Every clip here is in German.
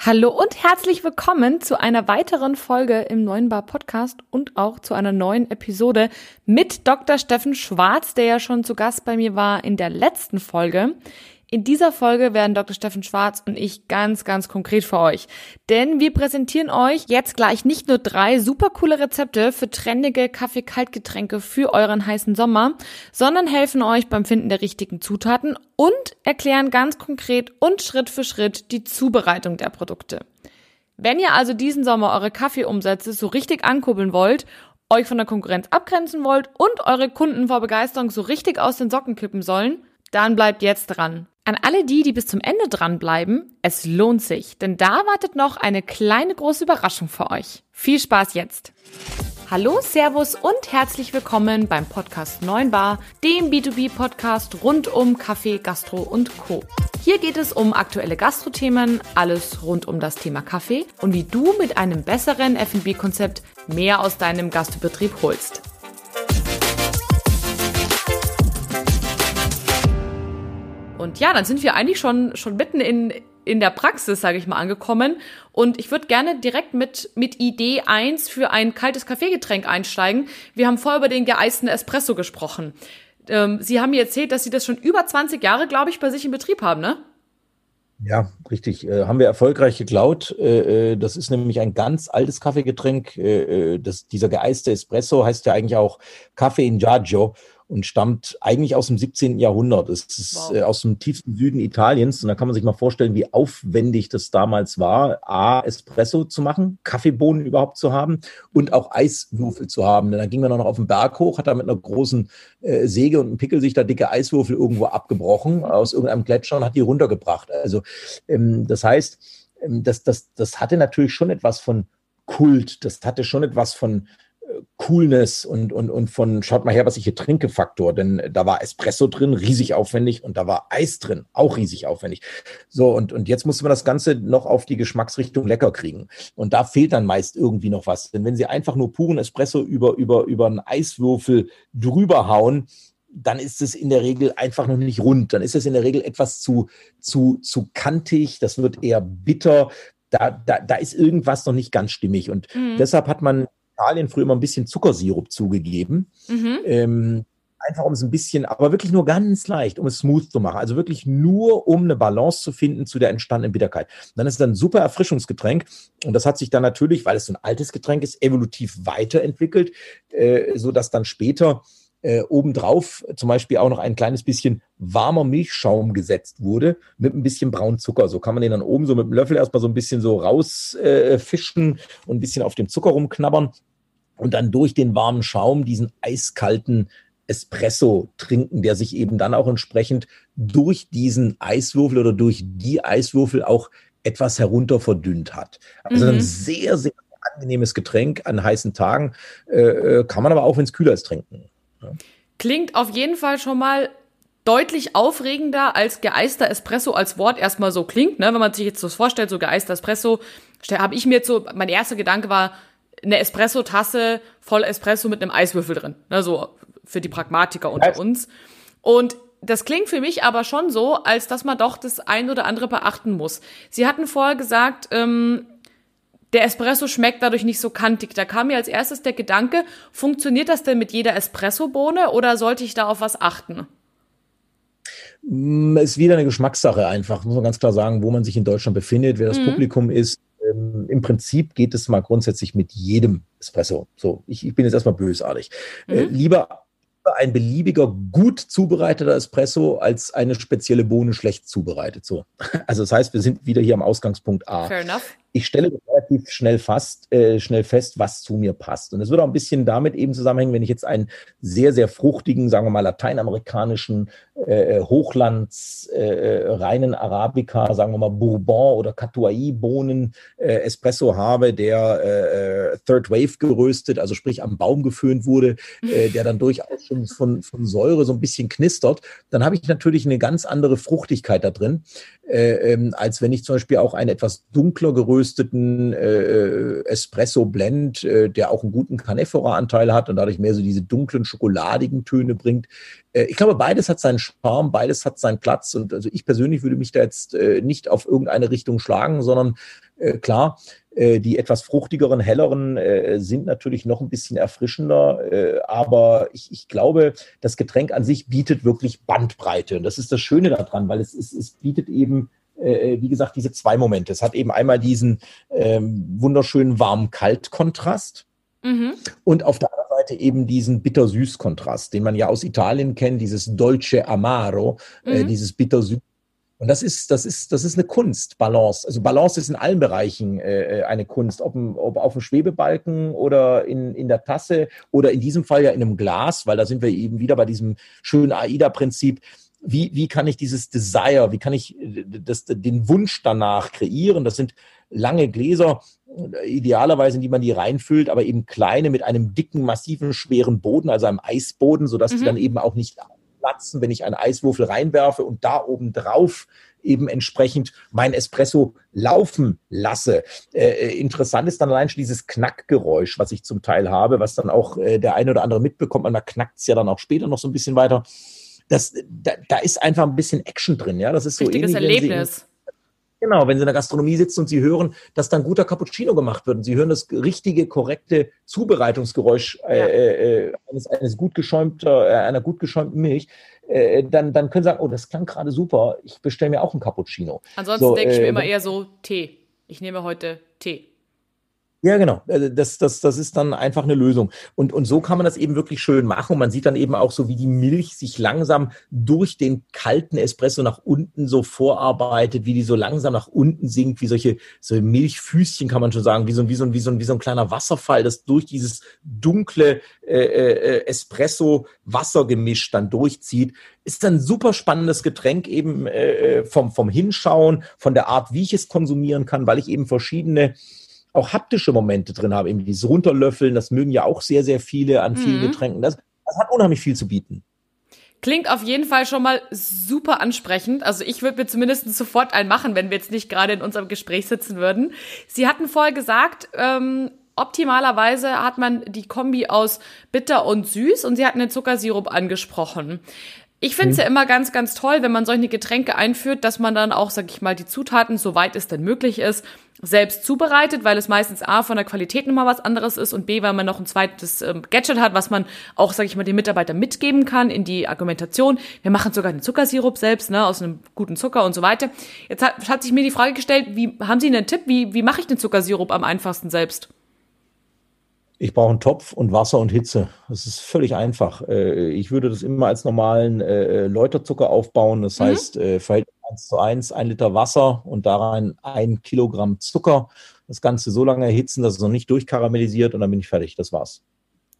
Hallo und herzlich willkommen zu einer weiteren Folge im neuen Bar Podcast und auch zu einer neuen Episode mit Dr. Steffen Schwarz, der ja schon zu Gast bei mir war in der letzten Folge. In dieser Folge werden Dr. Steffen Schwarz und ich ganz, ganz konkret für euch. Denn wir präsentieren euch jetzt gleich nicht nur drei super coole Rezepte für trendige Kaffee-Kaltgetränke für euren heißen Sommer, sondern helfen euch beim Finden der richtigen Zutaten und erklären ganz konkret und Schritt für Schritt die Zubereitung der Produkte. Wenn ihr also diesen Sommer eure Kaffeeumsätze so richtig ankurbeln wollt euch von der Konkurrenz abgrenzen wollt und eure Kunden vor Begeisterung so richtig aus den Socken kippen sollen, dann bleibt jetzt dran. An alle die, die bis zum Ende dranbleiben, es lohnt sich, denn da wartet noch eine kleine große Überraschung für euch. Viel Spaß jetzt! Hallo, Servus und herzlich willkommen beim Podcast 9 Bar, dem B2B-Podcast rund um Kaffee, Gastro und Co. Hier geht es um aktuelle Gastrothemen, alles rund um das Thema Kaffee und wie du mit einem besseren F&B-Konzept mehr aus deinem Gastbetrieb holst. Und ja, dann sind wir eigentlich schon, schon mitten in, in der Praxis, sage ich mal, angekommen. Und ich würde gerne direkt mit, mit Idee 1 für ein kaltes Kaffeegetränk einsteigen. Wir haben vorher über den geeisten Espresso gesprochen. Ähm, Sie haben mir erzählt, dass Sie das schon über 20 Jahre, glaube ich, bei sich im Betrieb haben, ne? Ja, richtig. Äh, haben wir erfolgreich geklaut. Äh, äh, das ist nämlich ein ganz altes Kaffeegetränk. Äh, das, dieser geeiste Espresso heißt ja eigentlich auch Kaffee in Giaggio und stammt eigentlich aus dem 17. Jahrhundert. Es ist wow. äh, aus dem tiefsten Süden Italiens. Und da kann man sich mal vorstellen, wie aufwendig das damals war, A, Espresso zu machen, Kaffeebohnen überhaupt zu haben und auch Eiswürfel zu haben. Denn dann ging man noch auf den Berg hoch, hat da mit einer großen äh, Säge und einem Pickel sich da dicke Eiswürfel irgendwo abgebrochen aus irgendeinem Gletscher und hat die runtergebracht. Also ähm, das heißt, ähm, das, das, das hatte natürlich schon etwas von Kult, das hatte schon etwas von Coolness und, und, und von, schaut mal her, was ich hier trinke, Faktor. Denn da war Espresso drin, riesig aufwendig, und da war Eis drin, auch riesig aufwendig. So, und, und jetzt musste man das Ganze noch auf die Geschmacksrichtung lecker kriegen. Und da fehlt dann meist irgendwie noch was. Denn wenn Sie einfach nur puren Espresso über, über, über einen Eiswürfel drüber hauen, dann ist es in der Regel einfach noch nicht rund. Dann ist es in der Regel etwas zu, zu, zu kantig, das wird eher bitter. Da, da, da ist irgendwas noch nicht ganz stimmig. Und mhm. deshalb hat man Italien früher immer ein bisschen Zuckersirup zugegeben. Mhm. Ähm, einfach um es ein bisschen, aber wirklich nur ganz leicht, um es smooth zu machen. Also wirklich nur, um eine Balance zu finden zu der entstandenen Bitterkeit. Und dann ist es ein super Erfrischungsgetränk. Und das hat sich dann natürlich, weil es so ein altes Getränk ist, evolutiv weiterentwickelt, äh, so dass dann später äh, obendrauf zum Beispiel auch noch ein kleines bisschen warmer Milchschaum gesetzt wurde mit ein bisschen braunen Zucker. So kann man den dann oben so mit dem Löffel erstmal so ein bisschen so rausfischen äh, und ein bisschen auf dem Zucker rumknabbern und dann durch den warmen Schaum diesen eiskalten Espresso trinken, der sich eben dann auch entsprechend durch diesen Eiswürfel oder durch die Eiswürfel auch etwas herunter verdünnt hat. Also mhm. ein sehr, sehr angenehmes Getränk an heißen Tagen, äh, äh kann man aber auch, wenn es kühler ist, trinken. Klingt auf jeden Fall schon mal deutlich aufregender als geeister Espresso als Wort erstmal so klingt. Ne? Wenn man sich jetzt so vorstellt, so geeister Espresso, habe ich mir jetzt so, mein erster Gedanke war, eine Espresso-Tasse voll Espresso mit einem Eiswürfel drin. Ne? So für die Pragmatiker unter uns. Und das klingt für mich aber schon so, als dass man doch das ein oder andere beachten muss. Sie hatten vorher gesagt, ähm, der Espresso schmeckt dadurch nicht so kantig. Da kam mir als erstes der Gedanke, funktioniert das denn mit jeder Espresso-Bohne oder sollte ich da auf was achten? Mm, ist wieder eine Geschmackssache einfach, muss man ganz klar sagen, wo man sich in Deutschland befindet, wer das mhm. Publikum ist. Ähm, Im Prinzip geht es mal grundsätzlich mit jedem Espresso. So, ich, ich bin jetzt erstmal bösartig. Äh, mhm. Äh, lieber ein beliebiger, gut zubereiteter Espresso als eine spezielle Bohne schlecht zubereitet. So. Also das heißt, wir sind wieder hier am Ausgangspunkt A. Fair enough ich stelle relativ schnell fast, äh, schnell fest, was zu mir passt. Und es wird auch ein bisschen damit eben zusammenhängen, wenn ich jetzt einen sehr, sehr fruchtigen, sagen wir mal, lateinamerikanischen äh, Hochlands, äh, reinen Arabica, sagen wir mal Bourbon oder Catuai-Bohnen äh, Espresso habe, der äh, Third Wave geröstet, also sprich am Baum geföhnt wurde, äh, der dann durchaus schon von, von Säure so ein bisschen knistert, dann habe ich natürlich eine ganz andere Fruchtigkeit da drin, äh, ähm, als wenn ich zum Beispiel auch einen etwas dunkler gerösteten gerösteten äh, Espresso-Blend, äh, der auch einen guten Canephora-Anteil hat und dadurch mehr so diese dunklen, schokoladigen Töne bringt. Äh, ich glaube, beides hat seinen Charme, beides hat seinen Platz. Und also ich persönlich würde mich da jetzt äh, nicht auf irgendeine Richtung schlagen, sondern äh, klar, äh, die etwas fruchtigeren, helleren äh, sind natürlich noch ein bisschen erfrischender, äh, aber ich, ich glaube, das Getränk an sich bietet wirklich Bandbreite. Und das ist das Schöne daran, weil es, es, es bietet eben äh, wie gesagt, diese zwei Momente. Es hat eben einmal diesen ähm, wunderschönen warm-kalt-Kontrast mhm. und auf der anderen Seite eben diesen bitter-süß-Kontrast, den man ja aus Italien kennt, dieses Dolce Amaro, äh, mhm. äh, dieses bitter-süß. Und das ist, das ist, das ist eine Kunst, Balance. Also Balance ist in allen Bereichen äh, eine Kunst, ob, ob auf dem Schwebebalken oder in, in der Tasse oder in diesem Fall ja in einem Glas, weil da sind wir eben wieder bei diesem schönen AIDA-Prinzip wie, wie kann ich dieses Desire, wie kann ich das, den Wunsch danach kreieren? Das sind lange Gläser, idealerweise, in die man die reinfüllt, aber eben kleine mit einem dicken, massiven, schweren Boden, also einem Eisboden, sodass mhm. die dann eben auch nicht platzen, wenn ich einen Eiswürfel reinwerfe und da oben drauf eben entsprechend mein Espresso laufen lasse. Äh, äh, interessant ist dann allein schon dieses Knackgeräusch, was ich zum Teil habe, was dann auch äh, der eine oder andere mitbekommt. Man knackt es ja dann auch später noch so ein bisschen weiter das, da, da ist einfach ein bisschen Action drin, ja. Das ist so Richtiges ähnlich, Erlebnis. Genau, wenn Sie in der Gastronomie sitzen und Sie hören, dass dann guter Cappuccino gemacht wird und Sie hören das richtige, korrekte Zubereitungsgeräusch äh, ja. äh, eines, eines gut geschäumter, äh, einer gut geschäumten Milch, äh, dann, dann können Sie sagen, oh, das klang gerade super, ich bestelle mir auch einen Cappuccino. Ansonsten so, denke ich mir äh, immer eher so Tee. Ich nehme heute Tee. Ja, genau. Also das, das, das ist dann einfach eine Lösung. Und, und so kann man das eben wirklich schön machen. Und man sieht dann eben auch so, wie die Milch sich langsam durch den kalten Espresso nach unten so vorarbeitet, wie die so langsam nach unten sinkt, wie solche so Milchfüßchen kann man schon sagen, wie so, wie so, wie so, wie so ein kleiner Wasserfall, das durch dieses dunkle äh, äh, Espresso-Wassergemisch dann durchzieht. Ist dann ein super spannendes Getränk eben äh, vom, vom Hinschauen, von der Art, wie ich es konsumieren kann, weil ich eben verschiedene auch haptische Momente drin habe, eben dieses Runterlöffeln, das mögen ja auch sehr, sehr viele an vielen mhm. Getränken. Das, das hat unheimlich viel zu bieten. Klingt auf jeden Fall schon mal super ansprechend. Also ich würde mir zumindest sofort einen machen, wenn wir jetzt nicht gerade in unserem Gespräch sitzen würden. Sie hatten vorher gesagt, ähm, optimalerweise hat man die Kombi aus bitter und süß und Sie hatten den Zuckersirup angesprochen. Ich finde es mhm. ja immer ganz, ganz toll, wenn man solche Getränke einführt, dass man dann auch, sag ich mal, die Zutaten, soweit es denn möglich ist, selbst zubereitet, weil es meistens A von der Qualität nochmal was anderes ist und B, weil man noch ein zweites ähm, Gadget hat, was man auch, sag ich mal, den Mitarbeitern mitgeben kann in die Argumentation. Wir machen sogar den Zuckersirup selbst, ne, aus einem guten Zucker und so weiter. Jetzt hat, hat sich mir die Frage gestellt, wie haben Sie einen Tipp, wie, wie mache ich den Zuckersirup am einfachsten selbst? Ich brauche einen Topf und Wasser und Hitze. Das ist völlig einfach. Äh, ich würde das immer als normalen äh, Läuterzucker aufbauen. Das mhm. heißt, äh, Verhältnis 1 zu 1, ein Liter Wasser und darein ein Kilogramm Zucker. Das Ganze so lange erhitzen, dass es noch nicht durchkaramellisiert und dann bin ich fertig. Das war's.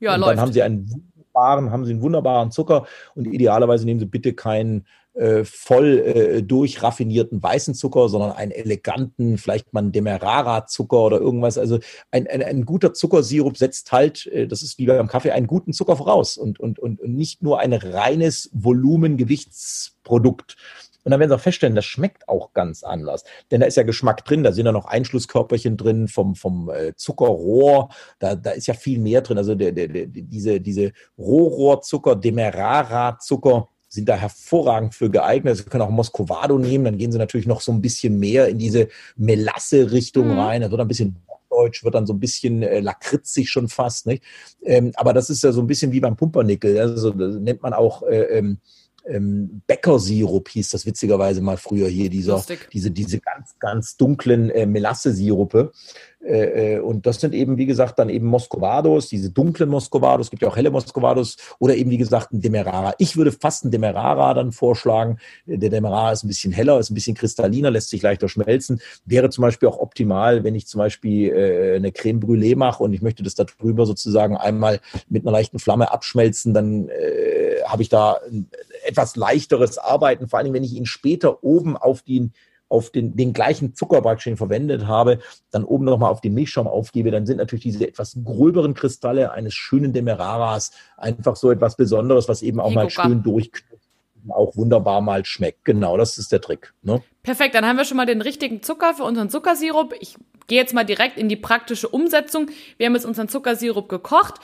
Ja, und läuft. dann haben Sie einen wunderbaren, haben Sie einen wunderbaren Zucker und idealerweise nehmen Sie bitte keinen äh, voll äh, durchraffinierten weißen Zucker, sondern einen eleganten, vielleicht mal einen Demerara-Zucker oder irgendwas. Also ein, ein, ein guter Zuckersirup setzt halt, äh, das ist wie beim Kaffee, einen guten Zucker voraus und, und, und, und nicht nur ein reines Volumen-Gewichtsprodukt. Und dann werden Sie auch feststellen, das schmeckt auch ganz anders. Denn da ist ja Geschmack drin, da sind ja noch Einschlusskörperchen drin vom, vom äh, Zuckerrohr, da, da ist ja viel mehr drin. Also der, der, der, diese, diese Rohrohrzucker, Demerara-Zucker, sind da hervorragend für geeignet. Sie können auch Moscovado nehmen, dann gehen sie natürlich noch so ein bisschen mehr in diese Melasse-Richtung mhm. rein. Da wird ein bisschen Deutsch, wird dann so ein bisschen äh, lakritzig schon fast. Nicht? Ähm, aber das ist ja so ein bisschen wie beim Pumpernickel. Also das nennt man auch äh, ähm, ähm, Bäckersirup hieß das witzigerweise mal früher hier, dieser, diese, diese ganz, ganz dunklen äh, Melasse-Sirupe. Äh, äh, und das sind eben, wie gesagt, dann eben Moscovados, diese dunklen Moscovados, es gibt ja auch helle Moscovados oder eben, wie gesagt, ein Demerara. Ich würde fast ein Demerara dann vorschlagen. Der Demerara ist ein bisschen heller, ist ein bisschen kristalliner, lässt sich leichter schmelzen. Wäre zum Beispiel auch optimal, wenn ich zum Beispiel äh, eine Creme Brûlée mache und ich möchte das da drüber sozusagen einmal mit einer leichten Flamme abschmelzen, dann äh, habe ich da etwas leichteres Arbeiten, vor allem wenn ich ihn später oben auf den auf den, den gleichen ich verwendet habe, dann oben nochmal auf den Milchschaum aufgebe, dann sind natürlich diese etwas gröberen Kristalle eines schönen Demeraras einfach so etwas Besonderes, was eben auch mal schön durchknüpft auch wunderbar mal schmeckt. Genau, das ist der Trick. Ne? Perfekt, dann haben wir schon mal den richtigen Zucker für unseren Zuckersirup. Ich gehe jetzt mal direkt in die praktische Umsetzung. Wir haben jetzt unseren Zuckersirup gekocht.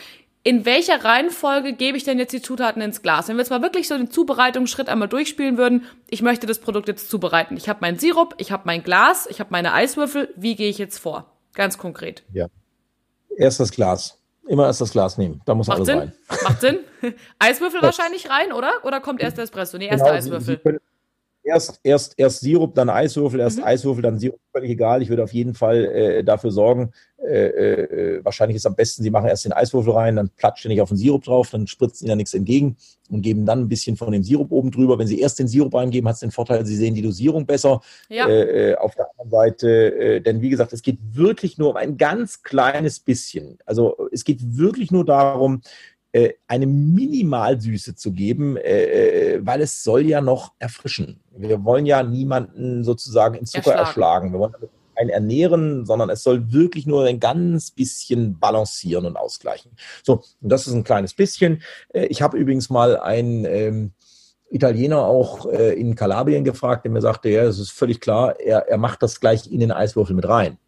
In welcher Reihenfolge gebe ich denn jetzt die Zutaten ins Glas? Wenn wir jetzt mal wirklich so den Zubereitungsschritt einmal durchspielen würden, ich möchte das Produkt jetzt zubereiten. Ich habe meinen Sirup, ich habe mein Glas, ich habe meine Eiswürfel. Wie gehe ich jetzt vor? Ganz konkret. Ja. Erst das Glas. Immer erst das Glas nehmen. Da muss Macht alles Sinn? rein. Macht Sinn? Eiswürfel wahrscheinlich rein, oder? Oder kommt erst der Espresso? Nee, erst Genau, der Sie- Eiswürfel. Sie können erst, erst, erst Sirup, dann Eiswürfel, erst Mhm. Eiswürfel, dann Sirup, völlig egal. Ich würde auf jeden Fall äh, dafür sorgen, äh, äh, wahrscheinlich ist am besten, Sie machen erst den Eiswürfel rein, dann platscht ihr nicht auf den Sirup drauf, dann spritzt Ihnen da nichts entgegen und geben dann ein bisschen von dem Sirup oben drüber. Wenn Sie erst den Sirup reingeben, hat es den Vorteil, Sie sehen die Dosierung besser. Ja, Äh, äh, auf der anderen Seite, äh, denn wie gesagt, es geht wirklich nur um ein ganz kleines bisschen. Also es geht wirklich nur darum, eine Minimalsüße zu geben, äh, äh, weil es soll ja noch erfrischen. Wir wollen ja niemanden sozusagen in Zucker Erschlagen. erschlagen. Wir wollen keinen ernähren, sondern es soll wirklich nur ein ganz bisschen balancieren und ausgleichen. So, und das ist ein kleines bisschen. Äh, ich habe übrigens mal ein ähm, Italiener auch äh, in Kalabrien gefragt, der mir sagte, ja, es ist völlig klar, er, er macht das gleich in den Eiswürfel mit rein,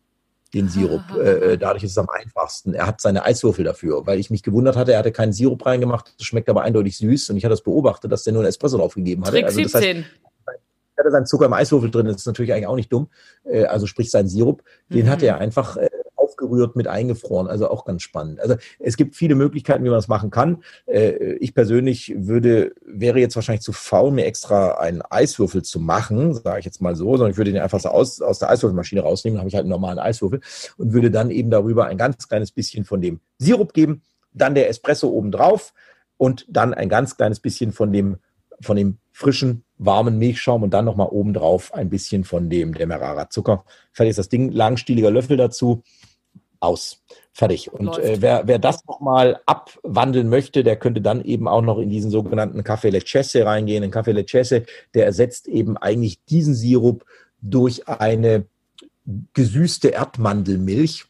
den Sirup. Äh, äh, dadurch ist es am einfachsten. Er hat seine Eiswürfel dafür, weil ich mich gewundert hatte, er hatte keinen Sirup reingemacht, das schmeckt aber eindeutig süß und ich hatte das beobachtet, dass der nur einen Espresso draufgegeben hatte. Trick Also das heißt, 17. hat er seinen Zucker im Eiswürfel drin, das ist natürlich eigentlich auch nicht dumm. Äh, also sprich sein Sirup, den Mhm. hat er einfach äh, aufgerührt mit eingefroren, also auch ganz spannend. Also es gibt viele Möglichkeiten, wie man das machen kann. Äh, ich persönlich würde, wäre jetzt wahrscheinlich zu faul, mir extra einen Eiswürfel zu machen, sage ich jetzt mal so, sondern ich würde den einfach so aus, aus der Eiswürfelmaschine rausnehmen, dann habe ich halt einen normalen Eiswürfel und würde dann eben darüber ein ganz kleines bisschen von dem Sirup geben, dann der Espresso oben drauf und dann ein ganz kleines bisschen von dem von dem frischen, warmen Milchschaum und dann nochmal obendrauf ein bisschen von dem Demerara Zucker. Fertig ist das Ding, langstieliger Löffel dazu, aus. Fertig. Und äh, wer, wer das nochmal abwandeln möchte, der könnte dann eben auch noch in diesen sogenannten Café Leccese reingehen. Ein Café Leccese, der ersetzt eben eigentlich diesen Sirup durch eine gesüßte Erdmandelmilch.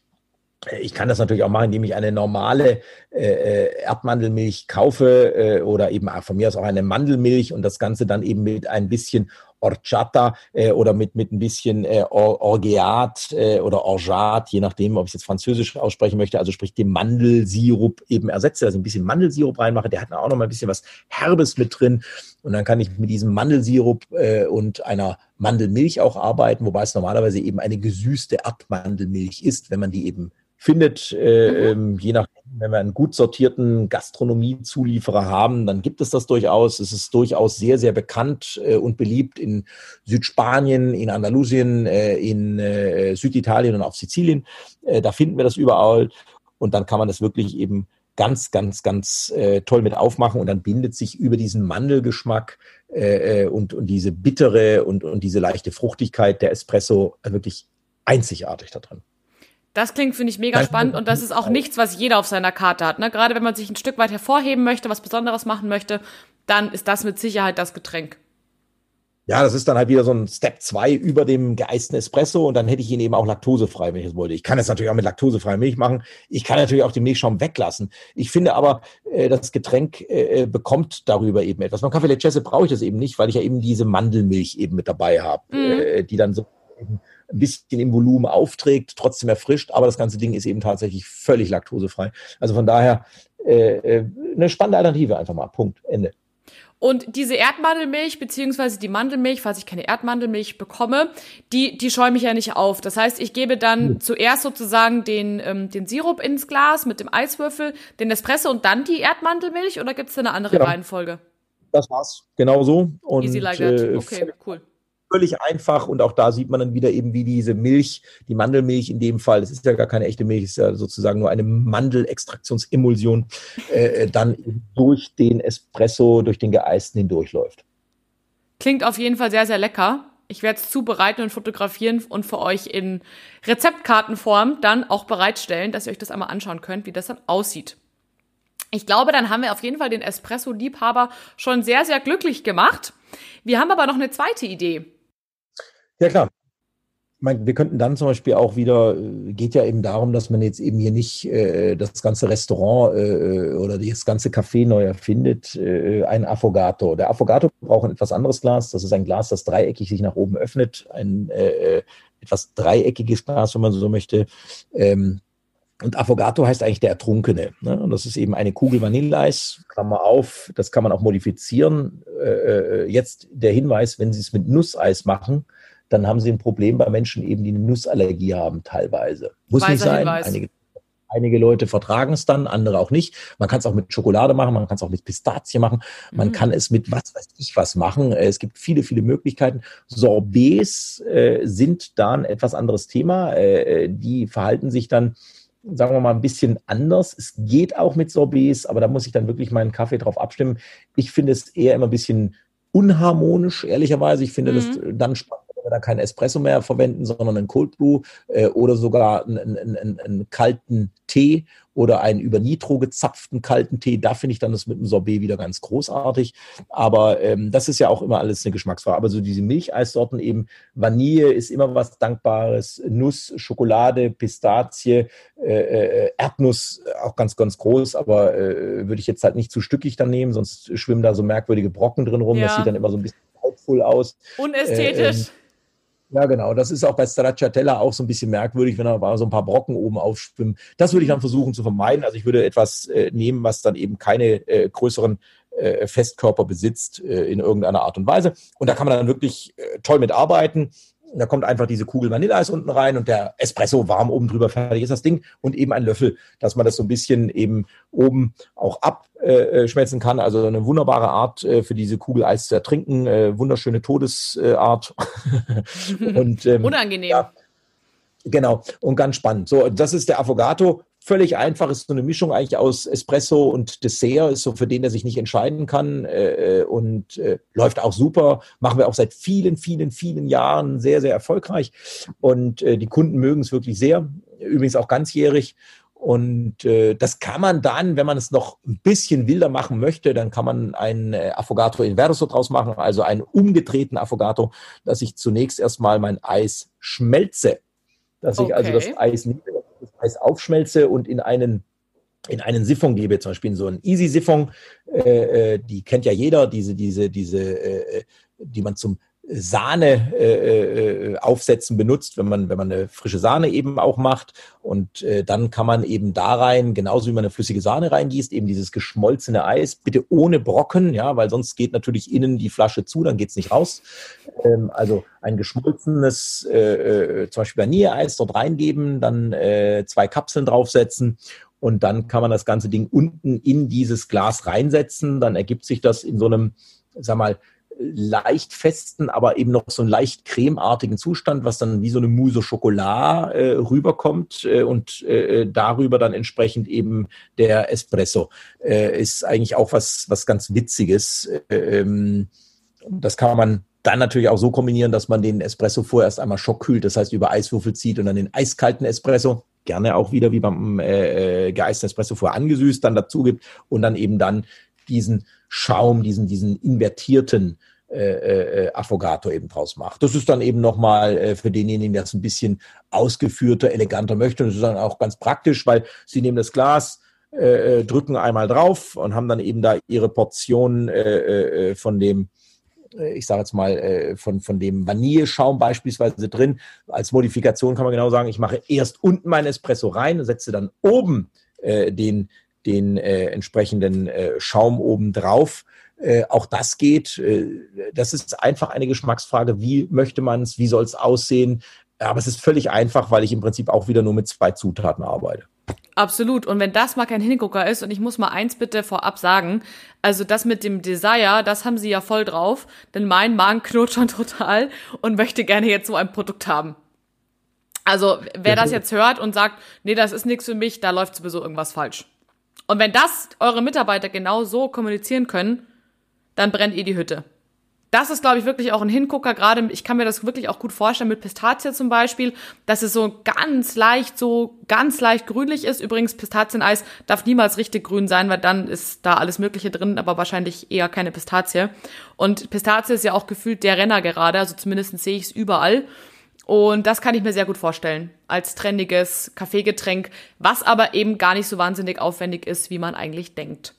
Äh, Ich kann das natürlich auch machen, indem ich eine normale äh, äh, Erdmandelmilch kaufe äh, oder eben auch von mir aus auch eine Mandelmilch und das Ganze dann eben mit ein bisschen Horchata äh, oder mit, mit ein bisschen äh, Or Orgeat äh, oder Orgeat, je nachdem, ob ich jetzt französisch aussprechen möchte, also sprich dem Mandelsirup eben ersetze, also ein bisschen Mandelsirup reinmache, der hat dann auch noch mal ein bisschen was Herbes mit drin. Und dann kann ich mit diesem Mandelsirup äh, und einer Mandelmilch auch arbeiten, wobei es normalerweise eben eine gesüßte Erdmandelmilch ist, wenn man die eben findet, äh, ähm, je nachdem, wenn wir einen gut sortierten Gastronomiezulieferer haben, dann gibt es das durchaus. Es ist durchaus sehr, sehr bekannt äh, und beliebt in Südspanien, in Andalusien, äh, in äh, Süditalien und auf Sizilien. Äh, da finden wir das überall. Und dann kann man das wirklich eben ganz, ganz, ganz äh, toll mit aufmachen und dann bindet sich über diesen Mandelgeschmack äh, äh, und, und diese bittere und, und diese leichte Fruchtigkeit der Espresso wirklich einzigartig da drin. Das klingt, finde ich, mega spannend und das ist auch nichts, was jeder auf seiner Karte hat. Ne? Gerade wenn man sich ein Stück weit hervorheben möchte, was Besonderes machen möchte, dann ist das mit Sicherheit das Getränk. Ja, das ist dann halt wieder so ein Step 2 über dem geeisten Espresso und dann hätte ich ihn eben auch laktosefrei, wenn ich es wollte. Ich kann es natürlich auch mit laktosefreier Milch machen. Ich kann natürlich auch den Milchschaum weglassen. Ich finde aber, äh, das Getränk äh, bekommt darüber eben etwas. Beim Kaffee Leccese brauche ich das eben nicht, weil ich ja eben diese Mandelmilch eben mit dabei habe, Mhm. äh, die dann so ein bisschen im Volumen aufträgt, trotzdem erfrischt, aber das ganze Ding ist eben tatsächlich völlig laktosefrei. Also von daher äh, äh, eine spannende Alternative einfach mal. Punkt. Ende. Und diese Erdmandelmilch, beziehungsweise die Mandelmilch, falls ich keine Erdmandelmilch bekomme, die, die schäume ich ja nicht auf. Das heißt, ich gebe dann zuerst sozusagen den, ähm, den Sirup ins Glas mit dem Eiswürfel, den Espresso und dann die Erdmandelmilch oder gibt es da eine andere Genau. Reihenfolge? Das war's. Genau so. Und, Easy like that. äh, Okay, cool. Völlig einfach und auch da sieht man dann wieder eben, wie diese Milch, die Mandelmilch in dem Fall, das ist ja gar keine echte Milch, ist ja sozusagen nur eine Mandelextraktionsemulsion, äh, dann eben durch den Espresso, durch den geeisten hindurchläuft. Klingt auf jeden Fall sehr, sehr lecker. Ich werde es zubereiten und fotografieren und für euch in Rezeptkartenform dann auch bereitstellen, dass ihr euch das einmal anschauen könnt, wie das dann aussieht. Ich glaube, dann haben wir auf jeden Fall den Espresso-Liebhaber schon sehr, sehr glücklich gemacht. Wir haben aber noch eine zweite Idee. Ja klar. wir könnten dann zum Beispiel auch wieder, äh, geht ja eben darum, dass man jetzt eben hier nicht äh, das ganze Restaurant äh, oder das ganze Café neu erfindet, äh, ein Affogato. Der Affogato braucht ein etwas anderes Glas. Das ist ein Glas, das dreieckig sich nach oben öffnet. Ein äh, äh etwas dreieckiges Glas, wenn man so möchte. Ähm, und Affogato heißt eigentlich der Ertrunkene. Ne? Und das ist eben eine Kugel Vanilleeis, Klammer auf, das kann man auch modifizieren. Äh, äh jetzt der Hinweis, wenn Sie es mit Nusseis machen, dann haben sie ein Problem bei Menschen eben, die eine Nussallergie haben, teilweise. Muss Weiser nicht sein. Einige, einige Leute vertragen es dann, andere auch nicht. Man kann es auch mit Schokolade machen, man kann es auch mit Pistazie machen, man mhm. kann es mit was weiß ich was machen. Es gibt viele, viele Möglichkeiten. Sorbets äh, sind da ein etwas anderes Thema. Äh, die verhalten sich dann sagen wir mal, ein bisschen anders. Es geht auch mit Sorbets, aber da muss ich dann wirklich meinen Kaffee drauf abstimmen. Ich finde es eher immer ein bisschen unharmonisch, ehrlicherweise. Ich finde mhm. das dann spannend wir da keinen Espresso mehr verwenden, sondern einen Cold Brew äh, oder sogar einen, einen, einen, einen kalten Tee oder einen über Nitro gezapften kalten Tee. Da finde ich dann das mit dem Sorbet wieder ganz großartig. Aber ähm, das ist ja auch immer alles eine Geschmacksfrage. Aber so diese Milcheissorten eben, Vanille ist immer was Dankbares, Nuss, Schokolade, Pistazie, äh, äh, Erdnuss auch ganz, ganz groß, aber äh, würde ich jetzt halt nicht zu stückig dann nehmen, sonst schwimmen da so merkwürdige Brocken drin rum. Ja. Das sieht dann immer so ein bisschen hautvoll aus. Unästhetisch. Äh, ähm, ja, genau. Das ist auch bei Stracciatella auch so ein bisschen merkwürdig, wenn da so ein paar Brocken oben aufschwimmen. Das würde ich dann versuchen zu vermeiden. Also ich würde etwas äh, nehmen, was dann eben keine äh, größeren äh, Festkörper besitzt äh, in irgendeiner Art und Weise. Und da kann man dann wirklich äh, toll mitarbeiten. Da kommt einfach diese Kugel Vanilleeis unten rein und der Espresso warm oben drüber, fertig ist das Ding. Und eben ein Löffel, dass man das so ein bisschen eben oben auch abschmelzen kann. Also eine wunderbare Art äh, für diese Kugel Eis zu ertrinken. Äh, wunderschöne Todesart. und, ähm, Unangenehm. Ja, Genau, und ganz spannend. So, das ist der Affogato völlig einfach, ist so eine Mischung eigentlich aus Espresso und Dessert, ist so für den, der sich nicht entscheiden kann äh, und äh, läuft auch super. Machen wir auch seit vielen, vielen, vielen Jahren sehr, sehr erfolgreich und äh, die Kunden mögen es wirklich sehr. Übrigens auch ganzjährig. Und äh, das kann man dann, wenn man es noch ein bisschen wilder machen möchte, dann kann man ein äh, Affogato Inverso draus machen, also einen umgedrehten Affogato, dass ich zunächst erstmal mein Eis schmelze. Dass okay. ich also das Eis nehme, das Eis aufschmelze und in einen in einen Siphon gebe, zum Beispiel in so einen Easy-Siphon, äh, äh, die kennt ja jeder, diese, diese, diese, äh, die man zum Sahne äh, äh, aufsetzen benutzt, wenn man, wenn man eine frische Sahne eben auch macht. Und äh, dann kann man eben da rein, genauso wie man eine flüssige Sahne reingießt, eben dieses geschmolzene Eis, bitte ohne Brocken, ja, weil sonst geht natürlich innen die Flasche zu, dann geht's nicht raus. Ähm, also ein geschmolzenes, äh, äh, zum Beispiel Vanilleeis dort reingeben, dann äh, zwei Kapseln draufsetzen und dann kann man das ganze Ding unten in dieses Glas reinsetzen. Dann ergibt sich das in so einem, sag mal, leicht festen, aber eben noch so einen leicht cremeartigen Zustand, was dann wie so eine Mousse Chocolat äh, rüberkommt äh, und äh, darüber dann entsprechend eben der Espresso. Äh, ist eigentlich auch was, was ganz Witziges. Ähm, das kann man dann natürlich auch so kombinieren, dass man den Espresso vorerst einmal schockkühlt, das heißt über Eiswürfel zieht und dann den eiskalten Espresso gerne auch wieder wie beim äh, äh geeisten Espresso vorher angesüßt dann dazu gibt und dann eben dann diesen Schaum, diesen, diesen invertierten äh, äh, Affogato eben draus macht. Das ist dann eben nochmal äh, für denjenigen, der es ein bisschen ausgeführter, eleganter möchte. Und das ist dann auch ganz praktisch, weil sie nehmen das Glas, äh, äh drücken einmal drauf und haben dann eben da ihre Portion äh, äh, von dem ich sage jetzt mal, von, von dem Vanilleschaum beispielsweise drin. Als Modifikation kann man genau sagen, ich mache erst unten meinen Espresso rein, setze dann oben äh, den, den äh, entsprechenden äh, Schaum oben drauf. Äh, auch das geht. Äh, das ist einfach eine Geschmacksfrage. Wie möchte man es? Wie soll es aussehen? Aber es ist völlig einfach, weil ich im Prinzip auch wieder nur mit zwei Zutaten arbeite. Absolut. Und wenn das mal kein Hingucker ist, und ich muss mal eins bitte vorab sagen, also das mit dem Desire, das haben sie ja voll drauf, denn mein Magen knurrt schon total und möchte gerne jetzt so ein Produkt haben. Also wer das jetzt hört und sagt, nee, das ist nichts für mich, da läuft sowieso irgendwas falsch. Und wenn das eure Mitarbeiter genau so kommunizieren können, dann brennt ihr die Hütte. Das ist, glaube ich, wirklich auch ein Hingucker. Gerade, ich kann mir das wirklich auch gut vorstellen mit Pistazie zum Beispiel, dass es so ganz leicht, so ganz leicht grünlich ist. Übrigens, Pistazieneis darf niemals richtig grün sein, weil dann ist da alles Mögliche drin, aber wahrscheinlich eher keine Pistazie. Und Pistazie ist ja auch gefühlt der Renner gerade, also zumindest sehe ich es überall. Und das kann ich mir sehr gut vorstellen als trendiges Kaffeegetränk, was aber eben gar nicht so wahnsinnig aufwendig ist, wie man eigentlich denkt.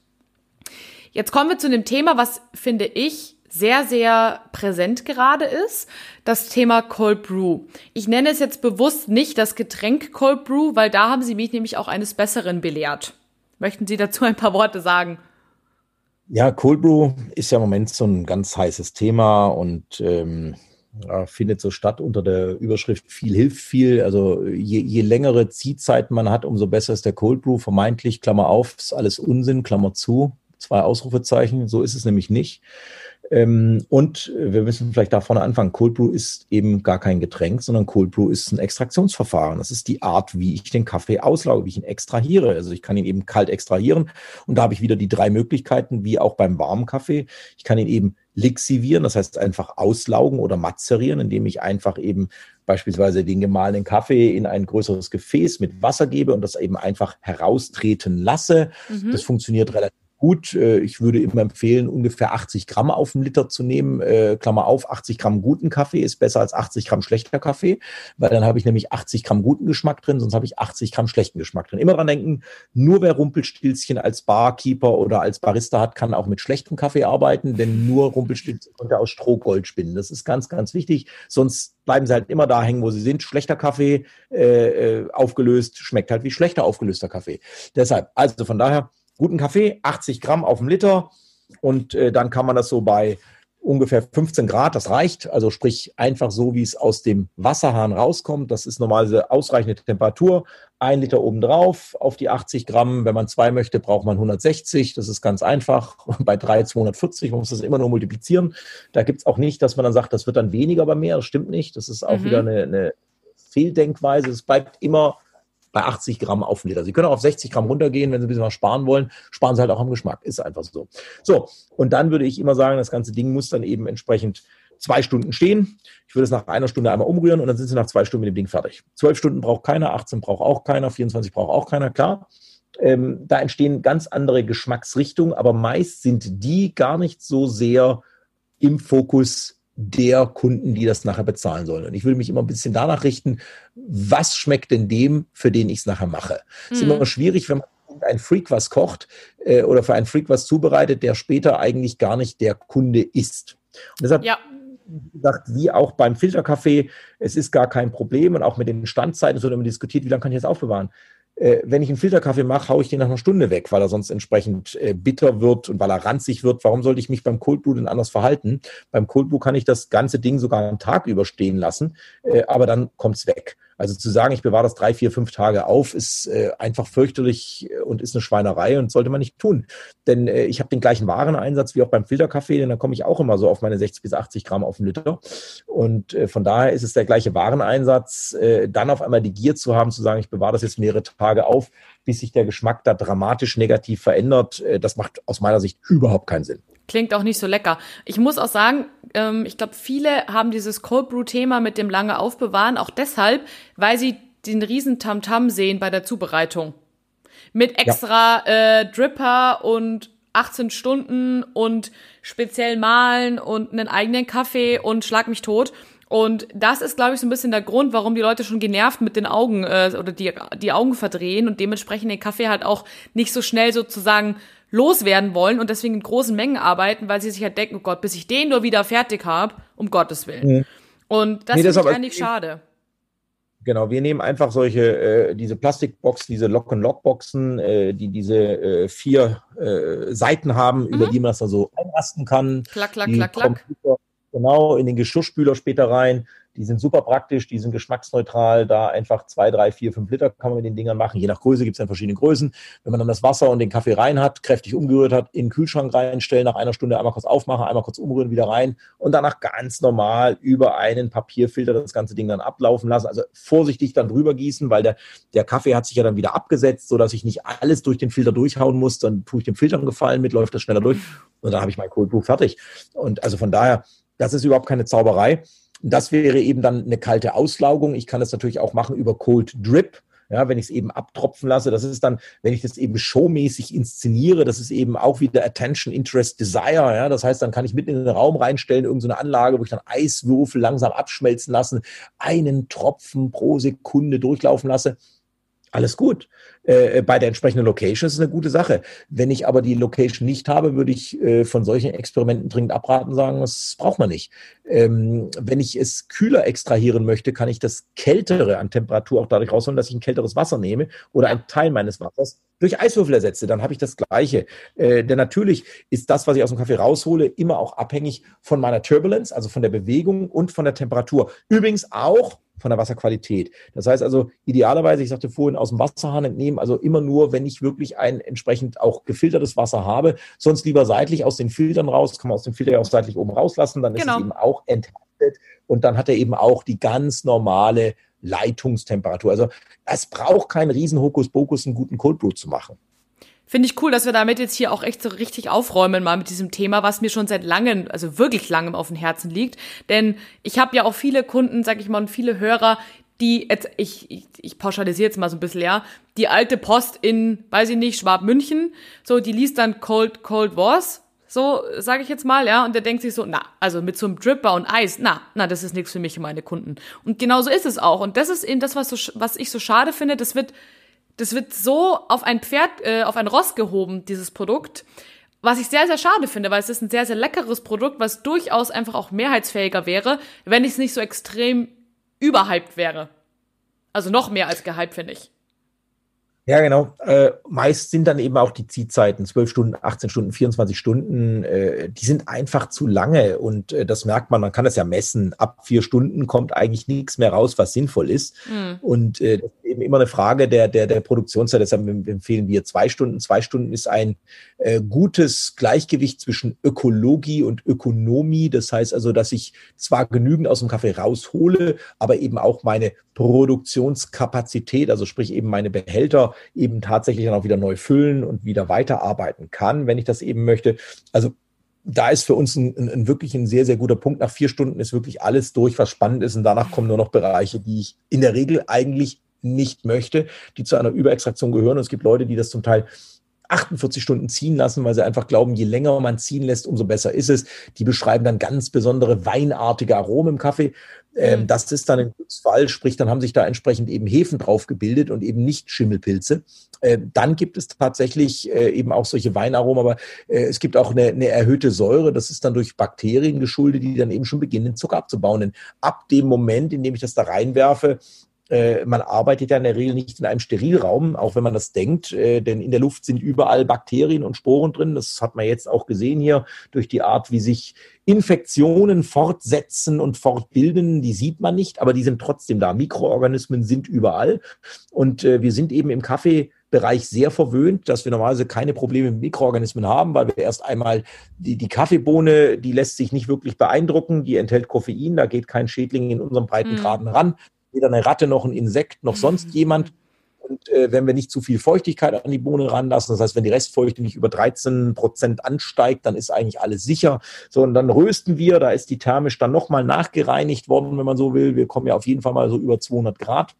Jetzt kommen wir zu einem Thema, was finde ich sehr, sehr präsent gerade ist, das Thema Cold Brew. Ich nenne es jetzt bewusst nicht das Getränk Cold Brew, weil da haben Sie mich nämlich auch eines Besseren belehrt. Möchten Sie dazu ein paar Worte sagen? Ja, Cold Brew ist ja im Moment so ein ganz heißes Thema und ähm, ja, findet so statt unter der Überschrift viel hilft viel. Also je, je längere Ziehzeiten man hat, umso besser ist der Cold Brew. Vermeintlich, Klammer auf, ist alles Unsinn, Klammer zu, zwei Ausrufezeichen. So ist es nämlich nicht. Ähm, und wir müssen vielleicht da vorne anfangen. Cold Brew ist eben gar kein Getränk, sondern Cold Brew ist ein Extraktionsverfahren. Das ist die Art, wie ich den Kaffee auslauge, wie ich ihn extrahiere. Also ich kann ihn eben kalt extrahieren und da habe ich wieder die drei Möglichkeiten, wie auch beim warmen Kaffee. Ich kann ihn eben lixivieren, das heißt einfach auslaugen oder mazerieren, indem ich einfach eben beispielsweise den gemahlenen Kaffee in ein größeres Gefäß mit Wasser gebe und das eben einfach heraustreten lasse. Mhm. Das funktioniert relativ gut. Äh, ich würde immer empfehlen, ungefähr 80 Gramm auf einen Liter zu nehmen. Äh, Klammer auf, 80 Gramm guten Kaffee ist besser als 80 Gramm schlechter Kaffee, weil dann habe ich nämlich 80 Gramm guten Geschmack drin, sonst habe ich 80 Gramm schlechten Geschmack drin. Immer dran denken, nur wer Rumpelstilzchen als Barkeeper oder als Barista hat, kann auch mit schlechtem Kaffee arbeiten, denn nur Rumpelstilzchen konnte aus Strohgold spinnen. Das ist ganz, ganz wichtig. Sonst bleiben sie halt immer da hängen, wo sie sind. Schlechter Kaffee äh, äh aufgelöst schmeckt halt wie schlechter aufgelöster Kaffee. Deshalb, also von daher, guten Kaffee, 80 Gramm auf dem Liter und äh, dann kann man das so bei ungefähr 15 Grad, das reicht, also sprich einfach so, wie es aus dem Wasserhahn rauskommt. Das ist normalerweise ausreichende Temperatur. Ein Liter obendrauf auf die 80 Gramm. Wenn man zwei möchte, braucht man 160. Das ist ganz einfach. Bei drei 240. Man muss das immer nur multiplizieren. Da gibt es auch nicht, dass man dann sagt, das wird dann weniger bei mehr. Das stimmt nicht. Das ist auch mhm. wieder eine, eine Fehldenkweise. Es bleibt immer bei 80 Gramm auf den Liter. Sie können auch auf 60 Gramm runtergehen, wenn Sie ein bisschen was sparen wollen. Sparen Sie halt auch am Geschmack. Ist einfach so. So, und dann würde ich immer sagen, das ganze Ding muss dann eben entsprechend zwei Stunden stehen. Ich würde es nach einer Stunde einmal umrühren und dann sind Sie nach zwei Stunden mit dem Ding fertig. Zwölf Stunden braucht keiner, 18 braucht auch keiner, 24 braucht auch keiner, klar. Ähm, da entstehen ganz andere Geschmacksrichtungen, aber meist sind die gar nicht so sehr im Fokus der Kunden, die das nachher bezahlen sollen. Und ich würde mich immer ein bisschen danach richten, was schmeckt denn dem, für den ich es nachher mache. Es mhm. ist immer schwierig, wenn man ein Freak was kocht äh, oder für einen Freak was zubereitet, der später eigentlich gar nicht der Kunde ist. Und deshalb ja gesagt, wie auch beim Filterkaffee, es ist gar kein Problem und auch mit den Standzeiten, es wird immer diskutiert, wie lange kann ich das aufbewahren? Äh, wenn ich einen Filterkaffee mache, haue ich den nach einer Stunde weg, weil er sonst entsprechend äh, bitter wird und weil er ranzig wird. Warum sollte ich mich beim Cold Brew denn anders verhalten? Beim Cold Brew kann ich das ganze Ding sogar einen Tag überstehen lassen, äh, aber dann kommt's weg. Also zu sagen, ich bewahre das drei, vier, fünf Tage auf, ist äh, einfach fürchterlich äh, und ist eine Schweinerei und sollte man nicht tun. Denn äh, ich habe den gleichen Wareneinsatz wie auch beim Filterkaffee, denn da komme ich auch immer so auf meine 60 bis 80 Gramm auf den Liter. Und äh, von daher ist es der gleiche Wareneinsatz. Äh, dann auf einmal die Gier zu haben, zu sagen, ich bewahre das jetzt mehrere Tage auf, bis sich der Geschmack da dramatisch negativ verändert, äh, das macht aus meiner Sicht überhaupt keinen Sinn. Klingt auch nicht so lecker. Ich muss auch sagen, ähm, ich glaube, viele haben dieses Cold Brew Thema mit dem lange Aufbewahren auch deshalb, weil sie den riesen Tamtam sehen bei der Zubereitung. Mit extra ja. äh, Dripper und 18 Stunden und speziell malen und einen eigenen Kaffee und schlag mich tot. Und das ist, glaube ich, so ein bisschen der Grund, warum die Leute schon genervt mit den Augen äh, oder die, die Augen verdrehen und dementsprechend den Kaffee halt auch nicht so schnell sozusagen loswerden wollen und deswegen in großen Mengen arbeiten, weil sie sich halt denken, oh Gott, bis ich den nur wieder fertig habe, um Gottes Willen. Mhm. Und das nee, finde ich eigentlich schade. Genau, wir nehmen einfach solche, äh, diese Plastikbox, diese Lock-and-Lock-Boxen, äh, die diese äh, vier äh, Seiten haben, mhm. über die man das da so einrasten kann. Klack, klack, klack, klack. Genau, in den Geschirrspüler später rein. Die sind super praktisch, die sind geschmacksneutral. Da einfach zwei, drei, vier, fünf Liter kann man mit den Dingern machen. Je nach Größe gibt es dann verschiedene Größen. Wenn man dann das Wasser und den Kaffee rein hat, kräftig umgerührt hat, in den Kühlschrank reinstellen, nach einer Stunde einmal kurz aufmachen, einmal kurz umrühren, wieder rein und danach ganz normal über einen Papierfilter das ganze Ding dann ablaufen lassen. Also vorsichtig dann drüber gießen, weil der, der Kaffee hat sich ja dann wieder abgesetzt, sodass ich nicht alles durch den Filter durchhauen muss. Dann tue ich dem Filter einen Gefallen mit, läuft das schneller durch und dann habe ich mein Cold Brew fertig. Und also von daher, das ist überhaupt keine Zauberei. Das wäre eben dann eine kalte Auslaugung. Ich kann das natürlich auch machen über Cold Drip. Ja, wenn ich es eben abtropfen lasse, das ist dann, wenn ich das eben showmäßig inszeniere, das ist eben auch wieder Attention, Interest, Desire. Ja, das heißt, dann kann ich mitten in den Raum reinstellen, irgendeine Anlage, wo ich dann Eiswürfel langsam abschmelzen lassen, einen Tropfen pro Sekunde durchlaufen lasse alles gut. Äh, bei der entsprechenden Location ist es eine gute Sache. Wenn ich aber die Location nicht habe, würde ich äh, von solchen Experimenten dringend abraten, sagen, das braucht man nicht. Ähm, wenn ich es kühler extrahieren möchte, kann ich das Kältere an Temperatur auch dadurch rausholen, dass ich ein kälteres Wasser nehme oder einen Teil meines Wassers durch Eiswürfel ersetze, dann habe ich das Gleiche. Äh, denn natürlich ist das, was ich aus dem Kaffee raushole, immer auch abhängig von meiner Turbulence, also von der Bewegung und von der Temperatur. Übrigens auch von der Wasserqualität. Das heißt also idealerweise, ich sagte vorhin, aus dem Wasserhahn entnehmen, also immer nur, wenn ich wirklich ein entsprechend auch gefiltertes Wasser habe, sonst lieber seitlich aus den Filtern raus, kann man aus dem Filter ja auch seitlich oben rauslassen, dann ist genau. es eben auch enthärtet und dann hat er eben auch die ganz normale Leitungstemperatur. Also es braucht keinen riesen Hokuspokus, einen guten Cold Brew zu machen. Finde ich cool, dass wir damit jetzt hier auch echt so richtig aufräumen mal mit diesem Thema, was mir schon seit langem, also wirklich langem auf dem Herzen liegt. Denn ich habe ja auch viele Kunden, sag ich mal, und viele Hörer, die jetzt, ich, ich, ich pauschalisiere jetzt mal so ein bisschen, ja, die alte Post in, weiß ich nicht, Schwab-München, so, die liest dann Cold, Cold Wars, so sage ich jetzt mal, ja, und der denkt sich so, na, also mit so einem Dripper und Eis, na, na, das ist nichts für mich und meine Kunden. Und genau so ist es auch. Und das ist eben das, was, so, was ich so schade finde, das wird das wird so auf ein Pferd, äh, auf ein Ross gehoben, dieses Produkt. Was ich sehr, sehr schade finde, weil es ist ein sehr, sehr leckeres Produkt, was durchaus einfach auch mehrheitsfähiger wäre, wenn es nicht so extrem überhyped wäre. Also noch mehr als gehypt, finde ich. Ja, genau. Äh, meist sind dann eben auch die Ziehzeiten, 12 Stunden, 18 Stunden, 24 Stunden, äh, die sind einfach zu lange und äh, das merkt man, man kann das ja messen. Ab vier Stunden kommt eigentlich nichts mehr raus, was sinnvoll ist. Mhm. Und äh, das ist eben immer eine Frage der, der, der Produktionszeit. Deshalb empfehlen wir zwei Stunden. Zwei Stunden ist ein äh, gutes Gleichgewicht zwischen Ökologie und Ökonomie. Das heißt also, dass ich zwar genügend aus dem Kaffee raushole, aber eben auch meine Produktionskapazität, also sprich eben meine Behälter, eben tatsächlich dann auch wieder neu füllen und wieder weiterarbeiten kann, wenn ich das eben möchte. Also da ist für uns ein, ein, ein, wirklich ein sehr, sehr guter Punkt. Nach vier Stunden ist wirklich alles durch, was spannend ist. Und danach kommen nur noch Bereiche, die ich in der Regel eigentlich nicht möchte, die zu einer Überextraktion gehören. Und es gibt Leute, die das zum Teil 48 Stunden ziehen lassen, weil sie einfach glauben, je länger man ziehen lässt, umso besser ist es. Die beschreiben dann ganz besondere weinartige Aromen im Kaffee. Ähm, mhm. das ist dann ein Glücksfall, sprich, dann haben sich da entsprechend eben Hefen drauf gebildet und eben nicht Schimmelpilze. Äh, dann gibt es tatsächlich äh, eben auch solche Weinaromen, aber äh, es gibt auch eine, eine, erhöhte Säure. Das ist dann durch Bakterien geschuldet, die dann eben schon beginnen, Zucker abzubauen. Denn ab dem Moment, in dem ich das da reinwerfe, äh, man arbeitet ja in der Regel nicht in einem Sterilraum, auch wenn man das denkt, äh, denn in der Luft sind überall Bakterien und Sporen drin. Das hat man jetzt auch gesehen hier durch die Art, wie sich Infektionen fortsetzen und fortbilden. Die sieht man nicht, aber die sind trotzdem da. Mikroorganismen sind überall und äh, wir sind eben im Kaffee Bereich sehr verwöhnt, dass wir normalerweise keine Probleme mit Mikroorganismen haben, weil wir erst einmal die, die Kaffeebohne, die lässt sich nicht wirklich beeindrucken, die enthält Koffein, da geht kein Schädling in unserem Breitengraden mhm. ran weder eine Ratte noch ein Insekt noch sonst jemand. Und äh, wenn wir nicht zu viel Feuchtigkeit an die Bohne ranlassen, das heißt, wenn die Restfeuchte nicht über 13 Prozent ansteigt, dann ist eigentlich alles sicher. So, und dann rösten wir, da ist die thermisch dann nochmal nachgereinigt worden, wenn man so will. Wir kommen ja auf jeden Fall mal so über 200 Grad.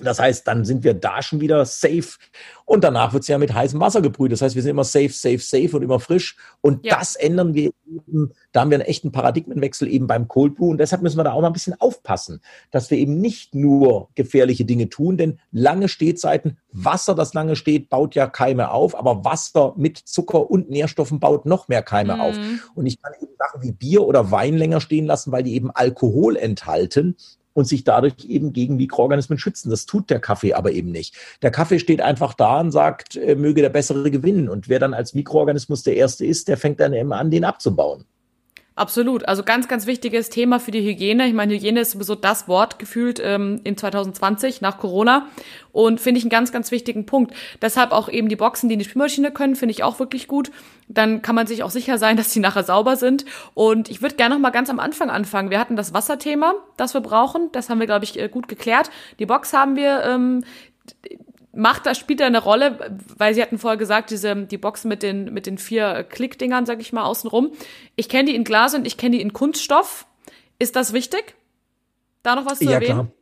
Das heißt, dann sind wir da schon wieder safe. Und danach wird es ja mit heißem Wasser gebrüht. Das heißt, wir sind immer safe, safe, safe und immer frisch. Und ja. das ändern wir eben. Da haben wir einen echten Paradigmenwechsel eben beim Cold Brew. Und deshalb müssen wir da auch mal ein bisschen aufpassen, dass wir eben nicht nur gefährliche Dinge tun. Denn lange Stehzeiten, Wasser, das lange steht, baut ja Keime auf. Aber Wasser mit Zucker und Nährstoffen baut noch mehr Keime mhm. auf. Und ich kann eben Sachen wie Bier oder Wein länger stehen lassen, weil die eben Alkohol enthalten und sich dadurch eben gegen Mikroorganismen schützen. Das tut der Kaffee aber eben nicht. Der Kaffee steht einfach da und sagt, äh, möge der Bessere gewinnen. Und wer dann als Mikroorganismus der Erste ist, der fängt dann immer an, den abzubauen. Absolut. Also ganz, ganz wichtiges Thema für die Hygiene. Ich meine, Hygiene ist sowieso das Wort gefühlt ähm, in 2020 nach Corona und finde ich einen ganz, ganz wichtigen Punkt. Deshalb auch eben die Boxen, die in die Spülmaschine können, finde ich auch wirklich gut. Dann kann man sich auch sicher sein, dass die nachher sauber sind. Und ich würde gerne noch mal ganz am Anfang anfangen. Wir hatten das Wasserthema, das wir brauchen. Das haben wir, glaube ich, äh, gut geklärt. Die Box haben wir. Ähm, macht das spielt da eine Rolle, weil sie hatten vorher gesagt, diese die Boxen mit den mit den vier Klickdingern, sag ich mal, außenrum. Ich kenne die in Glas und ich kenne die in Kunststoff. Ist das wichtig? Da noch was zu ja, erwähnen? Klar.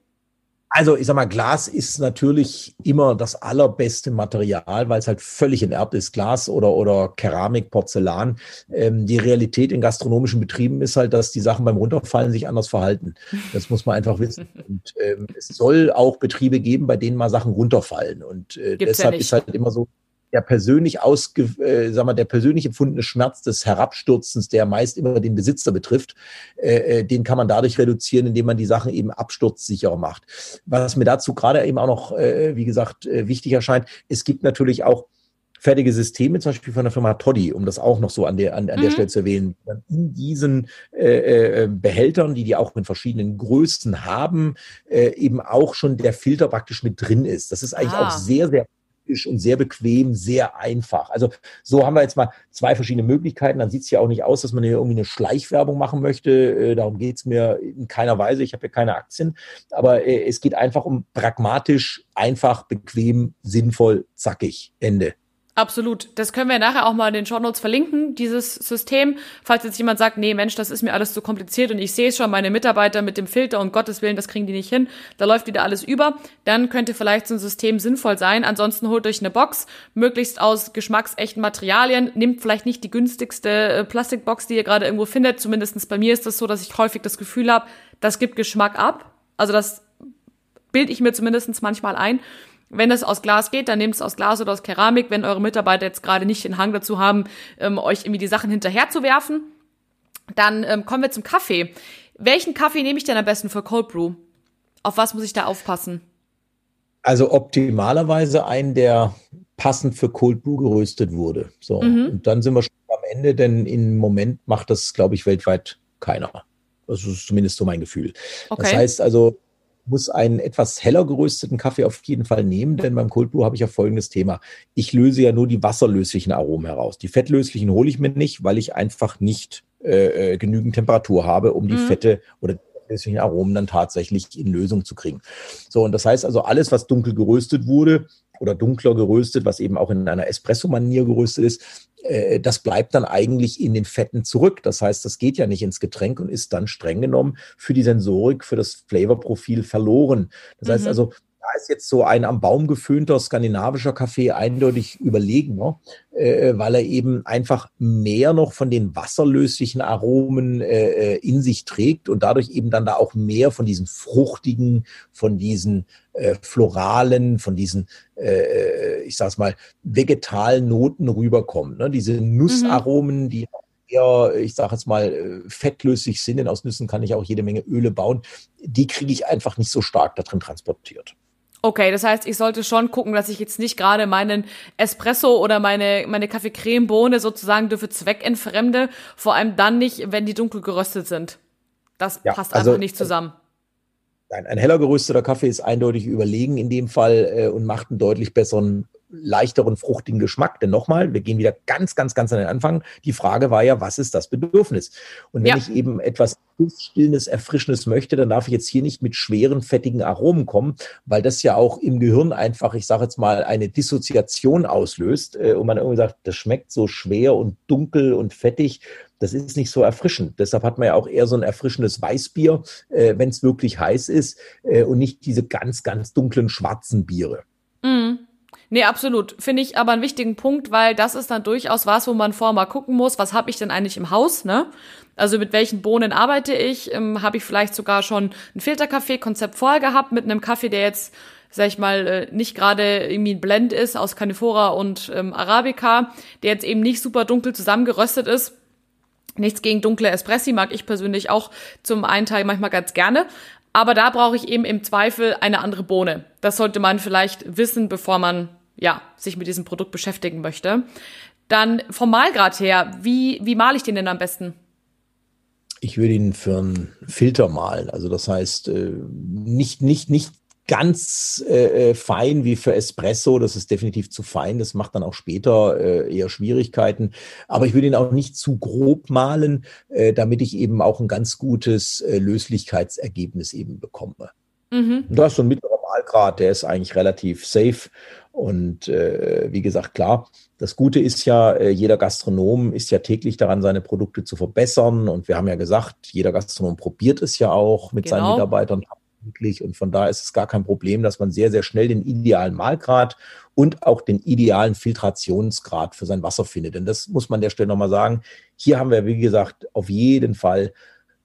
Also ich sag mal, Glas ist natürlich immer das allerbeste Material, weil es halt völlig enterbt ist. Glas oder, oder Keramik, Porzellan. Ähm, die Realität in gastronomischen Betrieben ist halt, dass die Sachen beim Runterfallen sich anders verhalten. Das muss man einfach wissen. Und ähm, es soll auch Betriebe geben, bei denen mal Sachen runterfallen. Und äh, deshalb ja ist halt immer so, der persönlich ausge, äh, sag mal, der persönlich empfundene Schmerz des Herabstürzens, der meist immer den Besitzer betrifft, äh, äh, den kann man dadurch reduzieren, indem man die Sachen eben absturzsicherer macht. Was mir dazu gerade eben auch noch, äh, wie gesagt, äh, wichtig erscheint, es gibt natürlich auch fertige Systeme, zum Beispiel von der Firma Toddy, um das auch noch so an der, an, an mhm. der Stelle zu erwähnen, in diesen äh, äh, Behältern, die die auch in verschiedenen Größen haben, äh, eben auch schon der Filter praktisch mit drin ist. Das ist eigentlich ah. auch sehr, sehr praktisch und sehr bequem, sehr einfach. Also so haben wir jetzt mal zwei verschiedene Möglichkeiten. Dann sieht es ja auch nicht aus, dass man hier irgendwie eine Schleichwerbung machen möchte. Äh, darum geht es mir in keiner Weise. Ich habe ja keine Aktien. Aber äh, es geht einfach um pragmatisch, einfach, bequem, sinnvoll, zackig. Ende. Absolut. Das können wir nachher auch mal in den Show Notes verlinken, dieses System. Falls jetzt jemand sagt, nee, Mensch, das ist mir alles zu kompliziert und ich sehe schon, meine Mitarbeiter mit dem Filter, um Gottes Willen, das kriegen die nicht hin, da läuft wieder alles über, dann könnte vielleicht so ein System sinnvoll sein. Ansonsten holt euch eine Box, möglichst aus geschmacksechten Materialien, nehmt vielleicht nicht die günstigste äh, Plastikbox, die ihr gerade irgendwo findet. Zumindestens bei mir ist das so, dass ich häufig das Gefühl habe, das gibt Geschmack ab. Also das bilde ich mir zumindestens manchmal ein. Wenn es aus Glas geht, dann nehmt es aus Glas oder aus Keramik, wenn eure Mitarbeiter jetzt gerade nicht den Hang dazu haben, ähm, euch irgendwie die Sachen hinterher zu werfen. Dann ähm, kommen wir zum Kaffee. Welchen Kaffee nehme ich denn am besten für Cold Brew? Auf was muss ich da aufpassen? Also optimalerweise einen, der passend für Cold Brew geröstet wurde. So. Mhm. Und dann sind wir schon am Ende, denn im Moment macht das, glaube ich, weltweit keiner. Das ist zumindest so mein Gefühl. Okay. Das heißt also, muss einen etwas heller gerösteten Kaffee auf jeden Fall nehmen, denn beim Cold Brew habe ich ja folgendes Thema. Ich löse ja nur die wasserlöslichen Aromen heraus. Die fettlöslichen hole ich mir nicht, weil ich einfach nicht äh, äh genügend Temperatur habe, um die mhm. Fette oder löslichen Aromen dann tatsächlich in Lösung zu kriegen. So, und das heißt also, alles, was dunkel geröstet wurde, oder dunkler geröstet, was eben auch in einer Espresso-Manier geröstet ist, äh, das bleibt dann eigentlich in den Fetten zurück. Das heißt, das geht ja nicht ins Getränk und ist dann streng genommen für die Sensorik, für das Flavorprofil verloren. Das mhm. heißt also, da ist jetzt so ein am Baum geföhnter skandinavischer Kaffee eindeutig überlegener, äh, weil er eben einfach mehr noch von den wasserlöslichen Aromen äh, in sich trägt und dadurch eben dann da auch mehr von diesen fruchtigen, von diesen äh, floralen, von diesen, äh, ich sag's mal, vegetalen Noten rüberkommen. Ne? Diese Nussaromen, mhm. die eher, ich sage jetzt mal, äh, fettlöslich sind, denn aus Nüssen kann ich auch jede Menge Öle bauen, die kriege ich einfach nicht so stark da drin transportiert. Okay, das heißt, ich sollte schon gucken, dass ich jetzt nicht gerade meinen Espresso oder meine, meine Kaffeecremebohne sozusagen dafür zweckentfremde, vor allem dann nicht, wenn die dunkel geröstet sind. Das ja, passt also, einfach nicht zusammen. Ein, ein heller gerösteter Kaffee ist eindeutig überlegen in dem Fall äh, und macht einen deutlich besseren leichteren, fruchtigen Geschmack. Denn nochmal, wir gehen wieder ganz, ganz, ganz an den Anfang. Die Frage war ja, was ist das Bedürfnis? Und wenn ja. ich eben etwas Stillendes, Erfrischendes möchte, dann darf ich jetzt hier nicht mit schweren, fettigen Aromen kommen, weil das ja auch im Gehirn einfach, ich sage jetzt mal, eine Dissoziation auslöst äh, und man irgendwie sagt, das schmeckt so schwer und dunkel und fettig. Das ist nicht so erfrischend. Deshalb hat man ja auch eher so ein erfrischendes Weißbier, äh, wenn es wirklich heiß ist äh, und nicht diese ganz, ganz dunklen schwarzen Biere. Nee, absolut. Finde ich aber einen wichtigen Punkt, weil das ist dann durchaus was, wo man vorher mal gucken muss, was habe ich denn eigentlich im Haus, ne? Also mit welchen Bohnen arbeite ich? Ähm, habe ich vielleicht sogar schon ein Filterkaffee-Konzept vorher gehabt mit einem Kaffee, der jetzt, sag ich mal, äh, nicht gerade irgendwie ein Blend ist aus Canifora und ähm, Arabica, der jetzt eben nicht super dunkel zusammengeröstet ist. Nichts gegen dunkle Espressi mag ich persönlich auch zum einen Teil manchmal ganz gerne. Aber da brauche ich eben im Zweifel eine andere Bohne. Das sollte man vielleicht wissen, bevor man ja, sich mit diesem Produkt beschäftigen möchte. Dann vom Malgrad her, wie, wie male ich den denn am besten? Ich würde ihn für einen Filter malen. Also das heißt, äh, nicht, nicht, nicht ganz äh, äh, fein wie für Espresso. Das ist definitiv zu fein. Das macht dann auch später äh, eher Schwierigkeiten. Aber ich würde ihn auch nicht zu grob malen, äh, damit ich eben auch ein ganz gutes äh, Löslichkeitsergebnis eben bekomme. Mhm. Da ist so ein mittlerer Malgrad, der ist eigentlich relativ safe. Und äh, wie gesagt, klar, das Gute ist ja, äh, jeder Gastronom ist ja täglich daran, seine Produkte zu verbessern. Und wir haben ja gesagt, jeder Gastronom probiert es ja auch mit genau. seinen Mitarbeitern. Und von daher ist es gar kein Problem, dass man sehr, sehr schnell den idealen Mahlgrad und auch den idealen Filtrationsgrad für sein Wasser findet. Denn das muss man an der Stelle nochmal sagen. Hier haben wir, wie gesagt, auf jeden Fall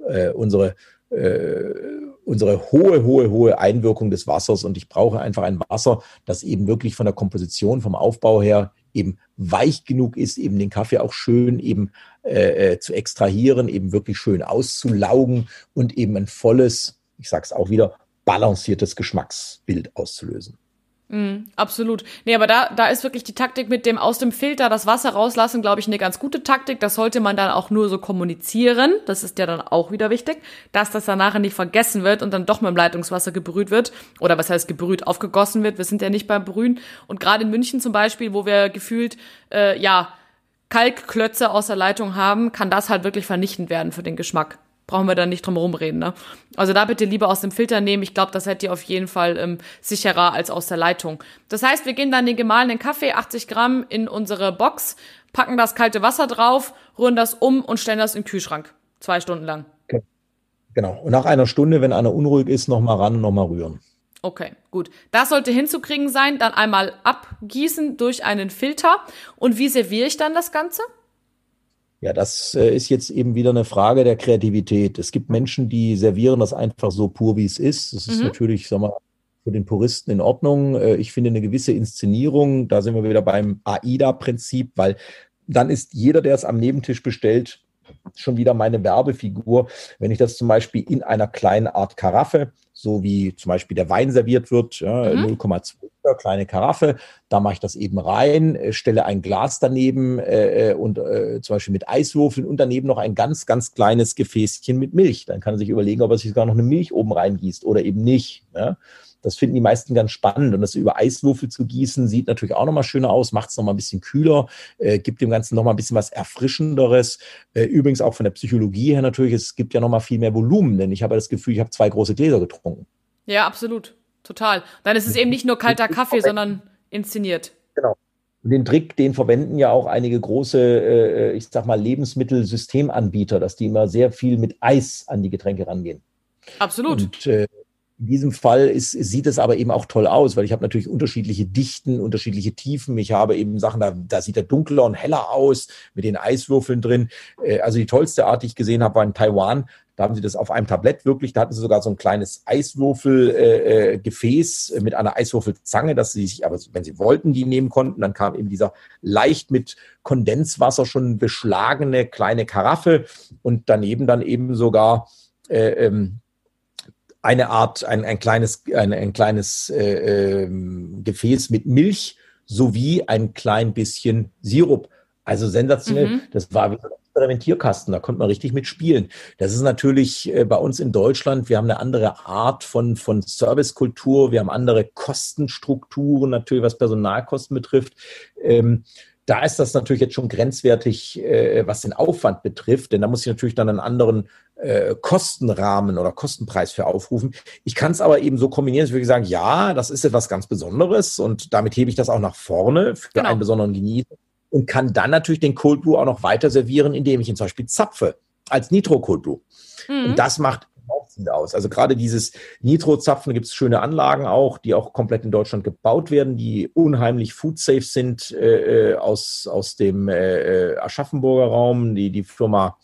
äh, unsere, äh, unsere hohe, hohe, hohe Einwirkung des Wassers. Und ich brauche einfach ein Wasser, das eben wirklich von der Komposition, vom Aufbau her eben weich genug ist, eben den Kaffee auch schön eben äh, äh zu extrahieren, eben wirklich schön auszulaugen und eben ein volles, ich sage es auch wieder, balanciertes Geschmacksbild auszulösen. Mm, absolut. Nee, aber da, da ist wirklich die Taktik mit dem aus dem Filter das Wasser rauslassen, glaube ich, eine ganz gute Taktik. Das sollte man dann auch nur so kommunizieren. Das ist ja dann auch wieder wichtig, dass das dann nachher nicht vergessen wird und dann doch mit dem Leitungswasser gebrüht wird. Oder was heißt gebrüht, aufgegossen wird. Wir sind ja nicht beim Brühen. Und gerade in München zum Beispiel, wo wir gefühlt, äh, ja, Kalkklötze aus der Leitung haben, kann das halt wirklich vernichtend werden für den Geschmack brauchen wir da nicht drum herum reden. Ne? Also da bitte lieber aus dem Filter nehmen. Ich glaube, das seid ihr auf jeden Fall ähm, sicherer als aus der Leitung. Das heißt, wir gehen dann den gemahlenen Kaffee, 80 Gramm, in unsere Box, packen das kalte Wasser drauf, rühren das um und stellen das in den Kühlschrank. Zwei Stunden lang. Okay. Genau. Und nach einer Stunde, wenn einer unruhig ist, nochmal ran und nochmal rühren. Okay, gut. Das sollte hinzukriegen sein. Dann einmal abgießen durch einen Filter. Und wie serviere ich dann das Ganze? Ja, das äh, ist jetzt eben wieder eine Frage der Kreativität. Es gibt Menschen, die servieren das einfach so pur, wie es ist. Das ist mhm. natürlich, sag mal, für den Puristen in Ordnung. Äh, ich finde eine gewisse Inszenierung, da sind wir wieder beim AIDA-Prinzip, weil dann ist jeder, der es am Nebentisch bestellt, schon wieder meine Werbefigur. Wenn ich das zum Beispiel in einer kleinen Art Karaffe, so wie zum Beispiel der Wein serviert wird, ja, mhm. 0,2 Liter, kleine Karaffe, da mache ich das eben rein, äh, stelle ein Glas daneben äh, äh, und äh, zum Beispiel mit Eiswürfeln und daneben noch ein ganz, ganz kleines Gefäßchen mit Milch. Dann kann er sich überlegen, ob er sich sogar noch eine Milch oben reingießt oder eben nicht. Ja. Das finden die meisten ganz spannend. Und das über Eiswürfel zu gießen, sieht natürlich auch nochmal schöner aus, macht es nochmal ein bisschen kühler, äh, gibt dem Ganzen nochmal ein bisschen was Erfrischenderes. Äh, übrigens auch von der Psychologie her natürlich, es gibt ja nochmal viel mehr Volumen, denn ich habe das Gefühl, ich habe zwei große Gläser getrunken. Ja, absolut. Total. Dann ist es eben nicht nur kalter Kaffee, sondern inszeniert. Genau. Und den Trick, den verwenden ja auch einige große, äh, ich sag mal, Lebensmittelsystemanbieter, dass die immer sehr viel mit Eis an die Getränke rangehen. Absolut. Und äh, in diesem Fall ist, sieht es aber eben auch toll aus, weil ich habe natürlich unterschiedliche Dichten, unterschiedliche Tiefen. Ich habe eben Sachen, da, da sieht er dunkler und heller aus mit den Eiswürfeln drin. Äh, also die tollste Art, die ich gesehen habe, war in Taiwan. Da haben sie das auf einem Tablett wirklich, da hatten sie sogar so ein kleines Eiswürfelgefäß äh, äh, mit einer Eiswürfelzange, dass sie sich, aber wenn sie wollten, die nehmen konnten. Dann kam eben dieser leicht mit Kondenswasser schon beschlagene kleine Karaffe und daneben dann eben sogar äh, ähm, eine Art, ein, ein kleines, ein, ein kleines äh, ähm, Gefäß mit Milch sowie ein klein bisschen Sirup. Also sensationell. Mhm. Das war wie ein Experimentierkasten, da konnte man richtig mitspielen. Das ist natürlich äh, bei uns in Deutschland, wir haben eine andere Art von, von Servicekultur, wir haben andere Kostenstrukturen, natürlich was Personalkosten betrifft. Ähm, da ist das natürlich jetzt schon grenzwertig, äh, was den Aufwand betrifft, denn da muss ich natürlich dann einen anderen äh, Kostenrahmen oder Kostenpreis für aufrufen. Ich kann es aber eben so kombinieren, dass ich sagen, ja, das ist etwas ganz Besonderes und damit hebe ich das auch nach vorne für genau. einen besonderen Genießer und kann dann natürlich den Cold Brew auch noch weiter servieren, indem ich ihn zum Beispiel zapfe als Nitro Cold Brew. Mhm. Und das macht viel aus. Also gerade dieses Nitro-Zapfen gibt es schöne Anlagen auch, die auch komplett in Deutschland gebaut werden, die unheimlich food-safe sind äh, äh aus, aus dem äh, äh, Aschaffenburger Raum, die, die Firma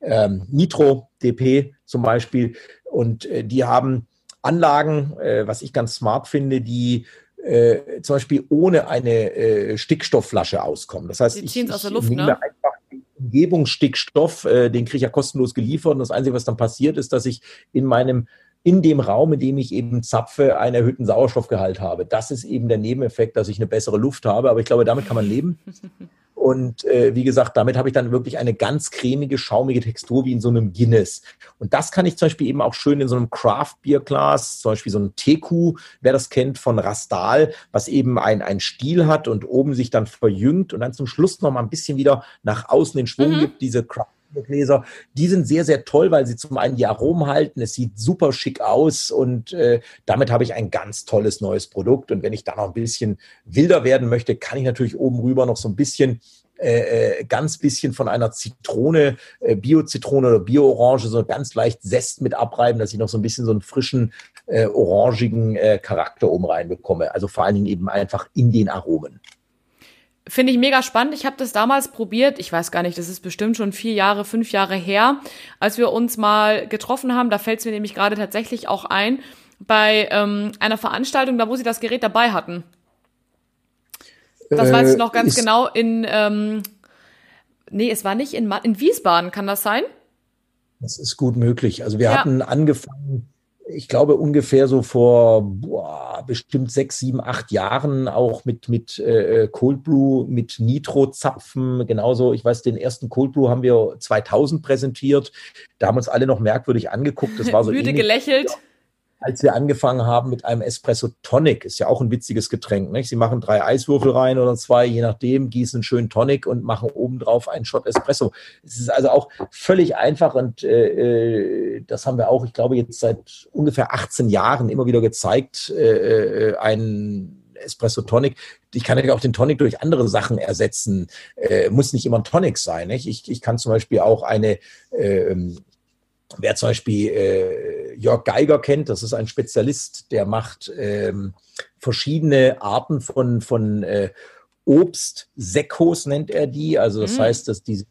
ähm, Nitro DP zum Beispiel. Und äh, die haben Anlagen, äh, was ich ganz smart finde, die äh, zum Beispiel ohne eine äh, Stickstoffflasche auskommen. Das heißt, ich, ich Luft, nehme ne? einfach den Umgebungsstickstoff, äh, den kriege ich ja kostenlos geliefert. Und das Einzige, was dann passiert, ist, dass ich in meinem in dem Raum, in dem ich eben zapfe, einen erhöhten Sauerstoffgehalt habe. Das ist eben der Nebeneffekt, dass ich eine bessere Luft habe. Aber ich glaube, damit kann man leben. Und äh, wie gesagt, damit habe ich dann wirklich eine ganz cremige, schaumige Textur wie in so einem Guinness. Und das kann ich zum Beispiel eben auch schön in so einem Craft Beer Glas, zum Beispiel so ein Teku, wer das kennt, von Rastal, was eben ein, ein Stiel hat und oben sich dann verjüngt und dann zum Schluss noch mal ein bisschen wieder nach außen den Schwung mhm. gibt, diese Craft Gläser, die sind sehr, sehr toll, weil sie zum einen die Aromen halten. Es sieht super schick aus und äh, damit habe ich ein ganz tolles neues Produkt. Und wenn ich da noch ein bisschen wilder werden möchte, kann ich natürlich oben rüber noch so ein bisschen äh, äh, ganz bisschen von einer Zitrone, äh, Bio-Zitrone oder Bio-Orange, so ganz leicht Zest mit abreiben, dass ich noch so ein bisschen so einen frischen, äh, orangigen äh, Charakter oben reinbekomme. Also vor allen Dingen eben einfach in den Aromen. Finde ich mega spannend. Ich habe das damals probiert. Ich weiß gar nicht, das ist bestimmt schon vier Jahre, fünf Jahre her, als wir uns mal getroffen haben. Da fällt es mir nämlich gerade tatsächlich auch ein, bei ähm, einer Veranstaltung, da wo sie das Gerät dabei hatten. Das äh, weiß ich noch ganz genau in, ähm, nee, es war nicht in, in Wiesbaden, kann das sein? Das ist gut möglich. Also wir ja. hatten angefangen, ich glaube ungefähr so vor boah, bestimmt sechs, sieben, acht Jahren auch mit, mit äh, Cold Brew, mit Nitro-Zapfen. Genauso, ich weiß, den ersten Cold Brew haben wir 2000 präsentiert. Da haben uns alle noch merkwürdig angeguckt. Das war so Müde gelächelt. Ja als wir angefangen haben mit einem Espresso Tonic, ist ja auch ein witziges Getränk. Nicht? Sie machen drei Eiswürfel rein oder zwei, je nachdem, gießen einen schönen Tonic und machen obendrauf einen Shot Espresso. Es ist also auch völlig einfach und äh, äh das haben wir auch, ich glaube, jetzt seit ungefähr 18 Jahren immer wieder gezeigt, äh, äh, ein Espresso Tonic. Ich kann ja auch den Tonic durch andere Sachen ersetzen. Äh, muss nicht immer ein Tonic sein. Nicht? Ich, ich kann zum Beispiel auch eine äh, Wer zum Beispiel äh, Jörg Geiger kennt, das ist ein Spezialist, der macht ähm, verschiedene Arten von, von äh, Obst-Sekkos, nennt er die. Also das mm. heißt, dass die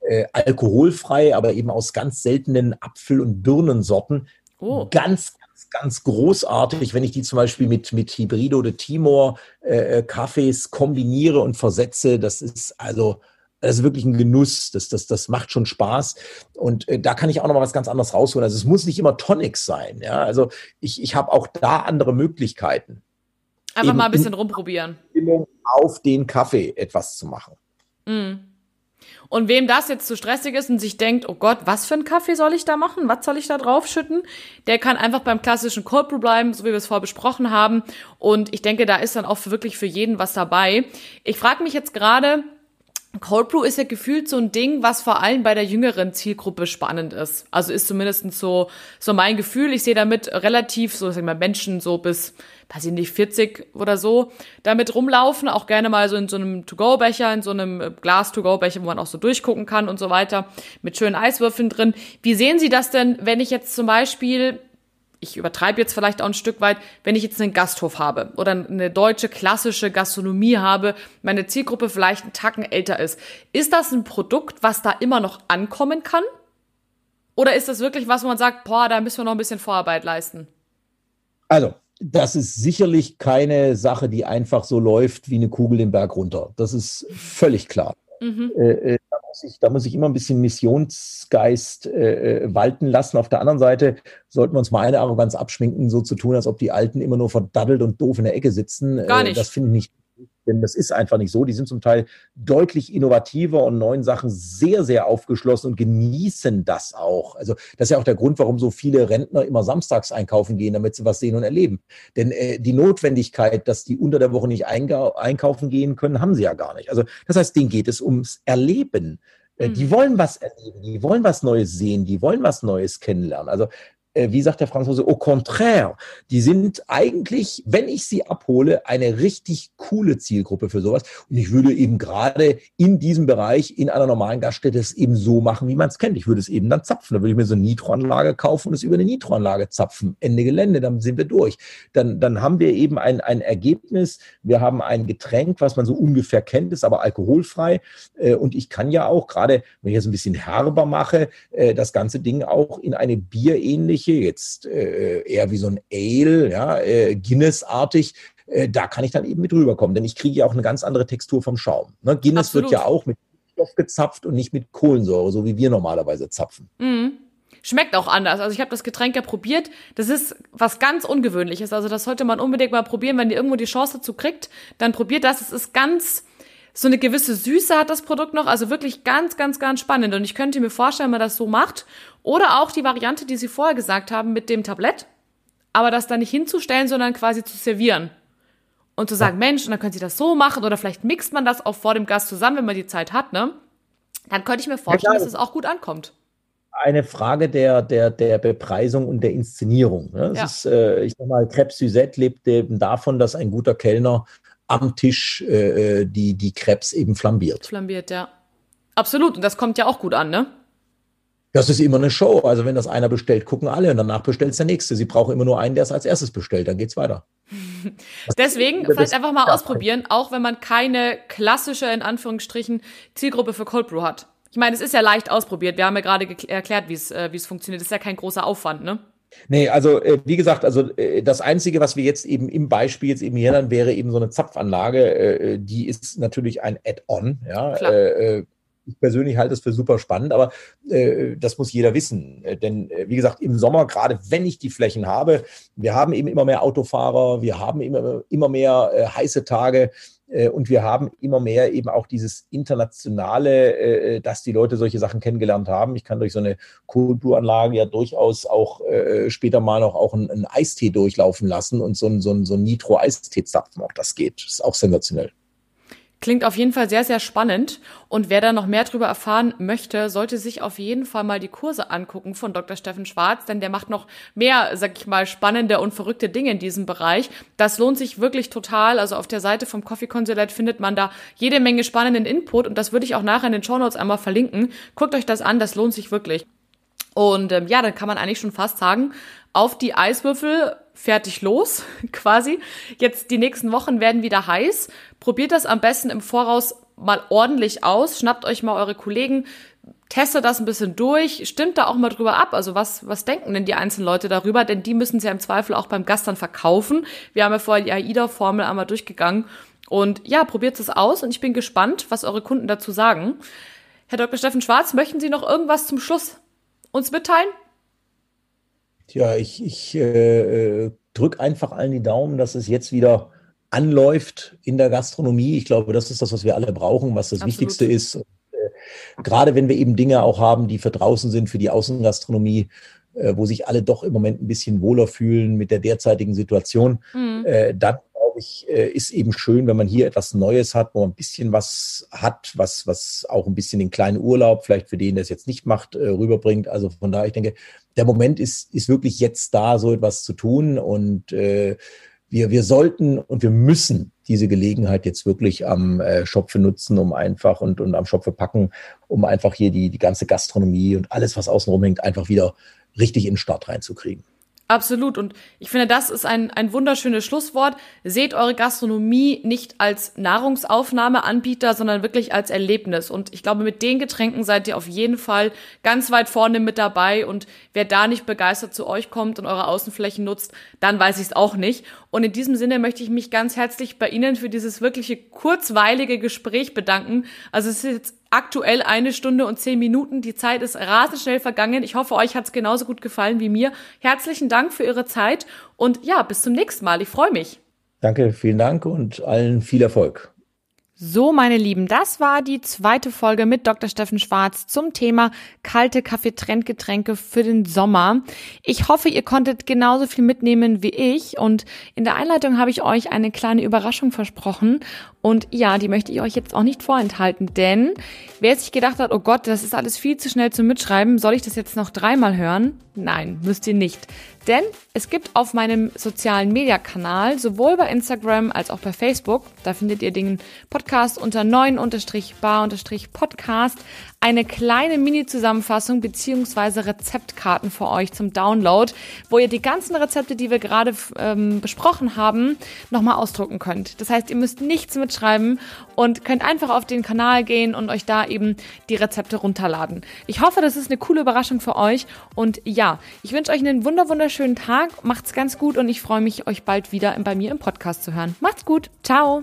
äh, alkoholfrei, aber eben aus ganz seltenen Apfel- und Birnensorten oh. ganz, ganz, ganz großartig, wenn ich die zum Beispiel mit, mit Hybrido oder Timor äh, äh, Kaffees kombiniere und versetze. Das ist also das ist wirklich ein Genuss. Das, das, das macht schon Spaß. Und äh, da kann ich auch noch mal was ganz anderes rausholen. Also es muss nicht immer Tonics sein. Ja, also ich, ich habe auch da andere Möglichkeiten. Einfach Eben mal ein bisschen rumprobieren. Auf den Kaffee etwas zu machen. Mm. Und wem das jetzt zu stressig ist und sich denkt, oh Gott, was für einen Kaffee soll ich da machen? Was soll ich da draufschütten? Der kann einfach beim klassischen Cold Brew bleiben, so wie wir es vorher besprochen haben. Und ich denke, da ist dann auch wirklich für jeden was dabei. Ich frage mich jetzt gerade, Cold Brew ist ja gefühlt so ein Ding, was vor allem bei der jüngeren Zielgruppe spannend ist. Also ist zumindest so, so mein Gefühl. Ich sehe damit relativ, so sagen wir Menschen so bis, weiß ich nicht, 40 oder so, damit rumlaufen. Auch gerne mal so in so einem To-Go-Becher, in so einem Glas-To-Go-Becher, wo man auch so durchgucken kann und so weiter, mit schönen Eiswürfeln drin. Wie sehen Sie das denn, wenn ich jetzt zum Beispiel ich übertreibe jetzt vielleicht auch ein Stück weit, wenn ich jetzt einen Gasthof habe oder eine deutsche klassische Gastronomie habe, meine Zielgruppe vielleicht einen Tacken älter ist. Ist das ein Produkt, was da immer noch ankommen kann? Oder ist das wirklich was, wo man sagt, boah, da müssen wir noch ein bisschen Vorarbeit leisten? Also, das ist sicherlich keine Sache, die einfach so läuft wie eine Kugel den Berg runter. Das ist völlig klar. Mhm. Äh, äh muss ich, da muss ich immer ein bisschen Missionsgeist äh, äh, walten lassen. Auf der anderen Seite sollten wir uns mal eine Arroganz abschminken, so zu tun, als ob die Alten immer nur verdaddelt und doof in der Ecke sitzen. Gar nicht. Äh, das finde ich nicht denn das ist einfach nicht so. Die sind zum Teil deutlich innovativer und neuen Sachen sehr, sehr aufgeschlossen und genießen das auch. Also das ist ja auch der Grund, warum so viele Rentner immer samstags einkaufen gehen, damit sie was sehen und erleben. Denn äh, die Notwendigkeit, dass die unter der Woche nicht einkaufen gehen können, haben sie ja gar nicht. Also das heißt, denen geht es ums Erleben. Äh, die mhm. wollen was erleben, die wollen was Neues sehen, die wollen was Neues kennenlernen. Also wie sagt der Franzose, au contraire, die sind eigentlich, wenn ich sie abhole, eine richtig coole Zielgruppe für sowas. Und ich würde eben gerade in diesem Bereich in einer normalen Gaststätte es eben so machen, wie man es kennt. Ich würde es eben dann zapfen. Da würde ich mir so eine Nitroanlage kaufen und es über eine Nitroanlage zapfen. Ende Gelände, dann sind wir durch. Dann, dann haben wir eben ein, ein Ergebnis. Wir haben ein Getränk, was man so ungefähr kennt, ist aber alkoholfrei. Äh, und ich kann ja auch, gerade wenn ich jetzt ein bisschen herber mache, äh, das ganze Ding auch in eine bierähnliche ähnliche, jetzt äh, eher wie so ein Ale, ja, äh, Guinness-artig, äh, da kann ich dann eben mit rüberkommen, denn ich kriege ja auch eine ganz andere Textur vom Schaum. Ne? Guinness Absolut. wird ja auch mit Stoff gezapft und nicht mit Kohlensäure, so wie wir normalerweise zapfen. Mhm. Schmeckt auch anders. Also ich habe das Getränk ja probiert. Das ist was ganz Ungewöhnliches. Also das sollte man unbedingt mal probieren, wenn ihr irgendwo die Chance dazu kriegt. Dann probiert das. Es ist ganz so eine gewisse Süße hat das Produkt noch, also wirklich ganz, ganz, ganz spannend. Und ich könnte mir vorstellen, wenn man das so macht. Oder auch die Variante, die Sie vorher gesagt haben, mit dem Tablett. Aber das dann nicht hinzustellen, sondern quasi zu servieren. Und zu sagen. Mensch, und dann können Sie das so machen. Oder vielleicht mixt man das auch vor dem Gast zusammen, wenn man die Zeit hat, ne? Dann könnte ich mir vorstellen, ja, dass es auch gut ankommt. Eine Frage der, der, der Bepreisung und der Inszenierung. Ne? Ja. Ist, äh, ich sag mal, Crepe Suzette lebt eben davon, dass ein guter Kellner am Tisch äh, die, die Krebs eben flambiert. Flambiert, ja. Absolut. Und das kommt ja auch gut an, ne? Das ist immer eine Show. Also wenn das einer bestellt, gucken alle und danach bestellt es der nächste. Sie brauchen immer nur einen, der es als erstes bestellt, dann geht's weiter. Deswegen vielleicht einfach mal ausprobieren, auch wenn man keine klassische, in Anführungsstrichen, Zielgruppe für Cold Brew hat. Ich meine, es ist ja leicht ausprobiert. Wir haben ja gerade erklärt, wie es äh, wie es funktioniert. Das ist ja kein großer Aufwand, ne? Nee, also äh, wie gesagt, also äh, das Einzige, was wir jetzt eben im Beispiel jetzt eben hier dann wäre eben so eine Zapfanlage, äh, die ist natürlich ein Add-on, ja. Äh, äh ich persönlich halte es für super spannend, aber äh, das muss jeder wissen. Äh, denn äh, wie gesagt, im Sommer, gerade wenn ich die Flächen habe, wir haben eben immer mehr Autofahrer, wir haben immer, immer mehr äh, heiße Tage äh, und wir haben immer mehr eben auch dieses internationale, äh, dass die Leute solche Sachen kennengelernt haben. Ich kann durch so eine Kulturanlage ja durchaus auch später mal noch auch einen, einen Eistee durchlaufen lassen und so ein, so ein, so ein Nitro-Eistee zapfen. Auch das geht. Das ist auch sensationell. Klingt auf jeden Fall sehr, sehr spannend. Und wer da noch mehr drüber erfahren möchte, sollte sich auf jeden Fall mal die Kurse angucken von Dr. Steffen Schwarz, denn der macht noch mehr, sag ich mal, spannende und verrückte Dinge in diesem Bereich. Das lohnt sich wirklich total. Also auf der Seite vom Coffee Consulate findet man da jede Menge spannenden Input und das würde ich auch nachher in den Show Notes einmal verlinken. Guckt euch das an, das lohnt sich wirklich. Und ähm, ja, dann kann man eigentlich schon fast sagen, auf die Eiswürfel fertig los, quasi. Jetzt die nächsten Wochen werden wieder heiß. Probiert das am besten im Voraus mal ordentlich aus. Schnappt euch mal eure Kollegen, testet das ein bisschen durch, stimmt da auch mal drüber ab. Also was, was denken denn die einzelnen Leute darüber? Denn die müssen sie ja im Zweifel auch beim Gast dann verkaufen. Wir haben ja vorher die AIDA-Formel einmal durchgegangen. Und ja, probiert es aus und ich bin gespannt, was eure Kunden dazu sagen. Herr Dr. Steffen Schwarz, möchten Sie noch irgendwas zum Schluss uns mitteilen? Tja, ich, ich äh, drücke einfach allen die Daumen, dass es jetzt wieder anläuft in der Gastronomie. Ich glaube, das ist das, was wir alle brauchen, was das Absolut. Wichtigste ist. Und, äh, gerade wenn wir eben Dinge auch haben, die für draußen sind, für die Außengastronomie, äh, wo sich alle doch im Moment ein bisschen wohler fühlen mit der derzeitigen Situation, mhm. äh, dann glaube ich, äh, ist eben schön, wenn man hier etwas Neues hat, wo man ein bisschen was hat, was, was auch ein bisschen den kleinen Urlaub, vielleicht für den, der es jetzt nicht macht, äh, rüberbringt. Also von daher, ich denke, der Moment ist, ist wirklich jetzt da, so etwas zu tun. Und äh, wir, wir sollten und wir müssen diese Gelegenheit jetzt wirklich am äh, Schopfe nutzen, um einfach und, und am Schopfe packen, um einfach hier die, die ganze Gastronomie und alles, was außenrum hängt, einfach wieder richtig in den Start reinzukriegen. Absolut. Und ich finde, das ist ein, ein wunderschönes Schlusswort. Seht eure Gastronomie nicht als Nahrungsaufnahmeanbieter, sondern wirklich als Erlebnis. Und ich glaube, mit den Getränken seid ihr auf jeden Fall ganz weit vorne mit dabei. Und wer da nicht begeistert zu euch kommt und eure Außenflächen nutzt, dann weiß ich es auch nicht. Und in diesem Sinne möchte ich mich ganz herzlich bei Ihnen für dieses wirkliche kurzweilige Gespräch bedanken. Also es ist jetzt aktuell eine Stunde und zehn Minuten. Die Zeit ist rasend schnell vergangen. Ich hoffe, euch hat es genauso gut gefallen wie mir. Herzlichen Dank für Ihre Zeit und ja, bis zum nächsten Mal. Ich freue mich. Danke, vielen Dank und allen viel Erfolg. So, meine Lieben, das war die zweite Folge mit Dr. Steffen Schwarz zum Thema kalte Kaffeetrendgetränke für den Sommer. Ich hoffe, ihr konntet genauso viel mitnehmen wie ich und in der Einleitung habe ich euch eine kleine Überraschung versprochen und ja, die möchte ich euch jetzt auch nicht vorenthalten, denn wer sich gedacht hat, oh Gott, das ist alles viel zu schnell zum Mitschreiben, soll ich das jetzt noch dreimal hören? Nein, müsst ihr nicht. Denn es gibt auf meinem sozialen Media-Kanal, sowohl bei Instagram als auch bei Facebook, da findet ihr den Podcast unter 9-bar-podcast, eine kleine Mini-Zusammenfassung beziehungsweise Rezeptkarten für euch zum Download, wo ihr die ganzen Rezepte, die wir gerade ähm, besprochen haben, nochmal ausdrucken könnt. Das heißt, ihr müsst nichts mitschreiben und könnt einfach auf den Kanal gehen und euch da eben die Rezepte runterladen. Ich hoffe, das ist eine coole Überraschung für euch und ja, ich wünsche euch einen wunder wunderschönen Tag, macht's ganz gut und ich freue mich, euch bald wieder bei mir im Podcast zu hören. Macht's gut, ciao!